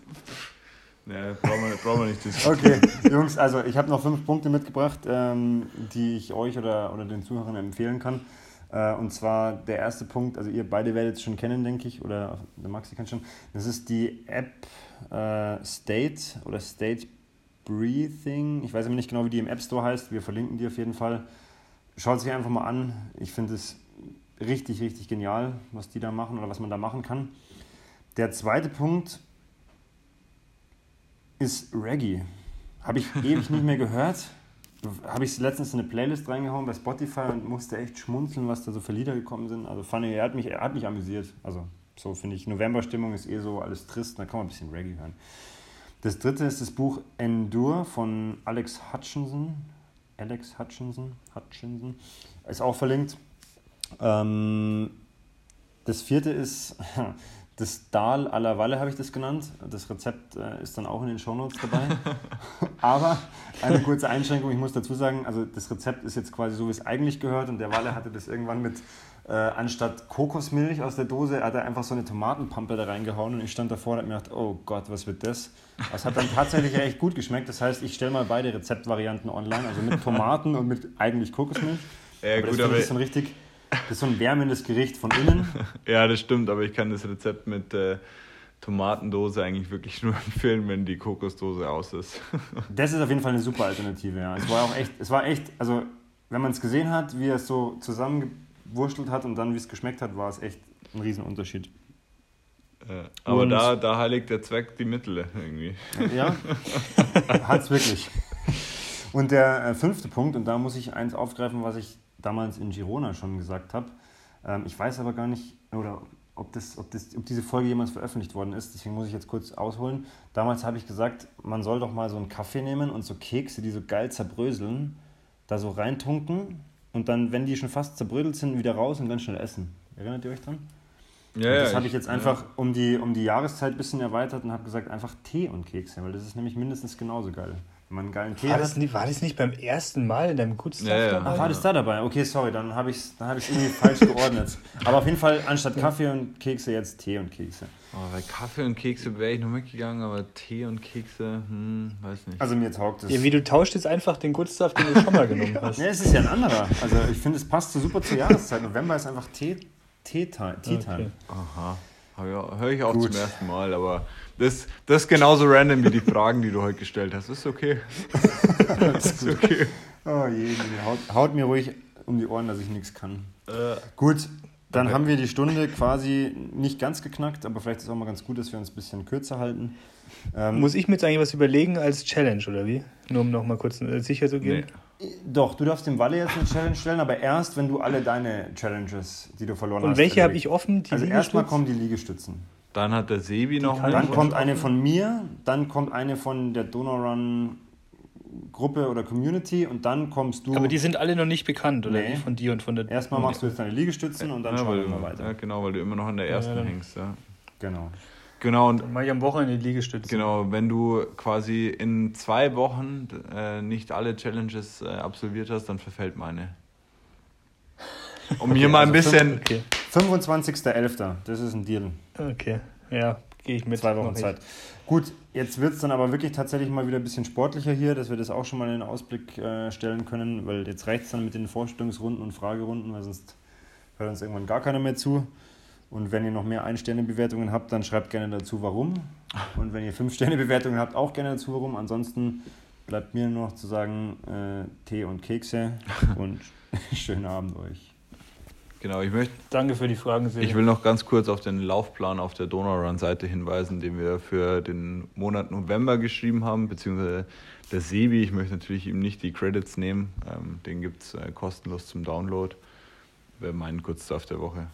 Nee, brauchen wir, brauchen wir nicht. Okay, Jungs, also ich habe noch fünf Punkte mitgebracht, ähm, die ich euch oder, oder den Zuhörern empfehlen kann. Äh, und zwar der erste Punkt, also ihr beide werdet es schon kennen, denke ich, oder der Maxi kennt schon. Das ist die App äh, State oder State Breathing. Ich weiß aber nicht genau, wie die im App Store heißt. Wir verlinken die auf jeden Fall. Schaut sich einfach mal an. Ich finde es richtig, richtig genial, was die da machen oder was man da machen kann. Der zweite Punkt ist Reggae. Habe ich ewig nicht mehr gehört. Habe ich letztens in eine Playlist reingehauen bei Spotify und musste echt schmunzeln, was da so für Lieder gekommen sind. Also fand ich, er hat mich, er hat mich amüsiert. Also so finde ich, Novemberstimmung ist eh so alles trist, da kann man ein bisschen Reggae hören. Das dritte ist das Buch Endure von Alex Hutchinson. Alex Hutchinson, Hutchinson. Ist auch verlinkt. Ähm, das vierte ist das Dahl à la Valle, habe ich das genannt. Das Rezept äh, ist dann auch in den Shownotes dabei. Aber eine kurze Einschränkung, ich muss dazu sagen, also das Rezept ist jetzt quasi so, wie es eigentlich gehört und der Walle hatte das irgendwann mit, äh, anstatt Kokosmilch aus der Dose, hat er einfach so eine Tomatenpampe da reingehauen und ich stand davor und habe mir gedacht, oh Gott, was wird das? Das hat dann tatsächlich echt gut geschmeckt. Das heißt, ich stelle mal beide Rezeptvarianten online, also mit Tomaten und mit eigentlich Kokosmilch. Ja, aber gut, das, aber- so ein richtig, das ist so ein wärmendes Gericht von innen. Ja, das stimmt, aber ich kann das Rezept mit äh, Tomatendose eigentlich wirklich nur empfehlen, wenn die Kokosdose aus ist. Das ist auf jeden Fall eine super Alternative, ja. Es war auch echt, es war echt, also wenn man es gesehen hat, wie er es so zusammengewurschtelt hat und dann wie es geschmeckt hat, war es echt ein Riesenunterschied. Äh, aber Und- da, da heiligt der Zweck die Mittel irgendwie. Ja, hat es wirklich. Und der äh, fünfte Punkt, und da muss ich eins aufgreifen, was ich damals in Girona schon gesagt habe. Ähm, ich weiß aber gar nicht, oder ob, das, ob, das, ob diese Folge jemals veröffentlicht worden ist, deswegen muss ich jetzt kurz ausholen. Damals habe ich gesagt, man soll doch mal so einen Kaffee nehmen und so Kekse, die so geil zerbröseln, da so reintunken und dann, wenn die schon fast zerbrödelt sind, wieder raus und ganz schnell essen. Erinnert ihr euch dran? Ja, Und ja, das habe ich jetzt ja. einfach um die, um die Jahreszeit ein bisschen erweitert und habe gesagt, einfach Tee und Kekse, weil das ist nämlich mindestens genauso geil. Wenn man einen geilen Tee War hat. das, nicht, war das nicht beim ersten Mal in deinem Good Stuff Ja, ja. dabei? Ach, war das da dabei? Okay, sorry, dann habe ich es hab irgendwie falsch geordnet. Aber auf jeden Fall anstatt Kaffee und Kekse jetzt Tee und Kekse. Oh, bei Kaffee und Kekse wäre ich noch mitgegangen, aber Tee und Kekse, hm, weiß nicht. Also mir taugt es. Ja, wie du tauscht jetzt einfach den Good Stuff, den du schon mal genommen hast. Ja, es ist ja ein anderer. Also ich finde, es passt so super zur Jahreszeit. November ist einfach Tee, Tee-Time. Time. Okay. Aha. Höre ich auch Gut. zum ersten Mal, aber das, das ist genauso random wie die Fragen, die du heute gestellt hast. Ist okay. ist okay. Oh je, haut, haut mir ruhig um die Ohren, dass ich nichts kann. Äh, Gut, dann Okay. haben wir die Stunde quasi nicht ganz geknackt, aber vielleicht ist es auch mal ganz gut, dass wir uns ein bisschen kürzer halten. Ähm, Muss ich mir jetzt eigentlich was überlegen als Challenge, oder wie? Nur um nochmal kurz äh, sicher zu gehen? nee. Doch, du darfst dem Walle jetzt eine Challenge stellen, aber erst, wenn du alle deine Challenges, die du verloren Und hast. welche habe ich offen? Die Also erstmal kommen die Liegestützen. Dann hat der Sebi noch einen Dann kommt eine von mir, dann kommt eine von der Donau-Run Gruppe oder Community und dann kommst du. Aber die sind alle noch nicht bekannt, oder Nee. Von dir und von der. Erstmal machst du jetzt deine Liegestützen und dann ja, schauen wir mal weiter. Ja, genau, weil du immer noch an der ersten dann- hängst. Ja. Genau. Genau, und Dann mache ich am Wochenende die Liegestütze. Genau, wenn du quasi in zwei Wochen äh, nicht alle Challenges äh, absolviert hast, dann verfällt meine. Um hier mal ein also bisschen. Okay, 25.11. Das ist ein Deal. okay. Ja, gehe ich mit. Zwei Wochen. Zeit. Gut, jetzt wird es dann aber wirklich tatsächlich mal wieder ein bisschen sportlicher hier, dass wir das auch schon mal in den Ausblick äh, stellen können, weil jetzt reicht es dann mit den Vorstellungsrunden und Fragerunden, weil sonst hört uns irgendwann gar keiner mehr zu. Und wenn ihr noch mehr Ein-Sterne-Bewertungen habt, dann schreibt gerne dazu, warum. Und wenn ihr Fünf-Sterne-Bewertungen habt, auch gerne dazu, warum. Ansonsten bleibt mir nur noch zu sagen, äh, Tee und Kekse und schönen Abend euch. Genau, ich möchte. Danke für die Fragen, Sebi. Ich will noch ganz kurz auf den Laufplan auf der Donau-Run-Seite hinweisen, den wir für den Monat November geschrieben haben, beziehungsweise der Sebi. Ich möchte natürlich ihm nicht die Credits nehmen. Ähm, den gibt es äh, kostenlos zum Download. Wäre mein Kurzstuff der Woche.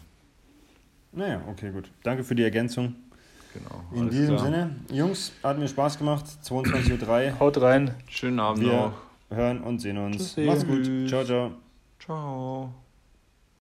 Naja, okay, gut. Danke für die Ergänzung. Genau. In diesem klar. Sinne, Jungs, hat mir Spaß gemacht. 22.03 Uhr. Haut rein. Schönen Abend Wir noch. hören und sehen uns. Tschüssi. Macht's gut. Ciao, ciao. Ciao.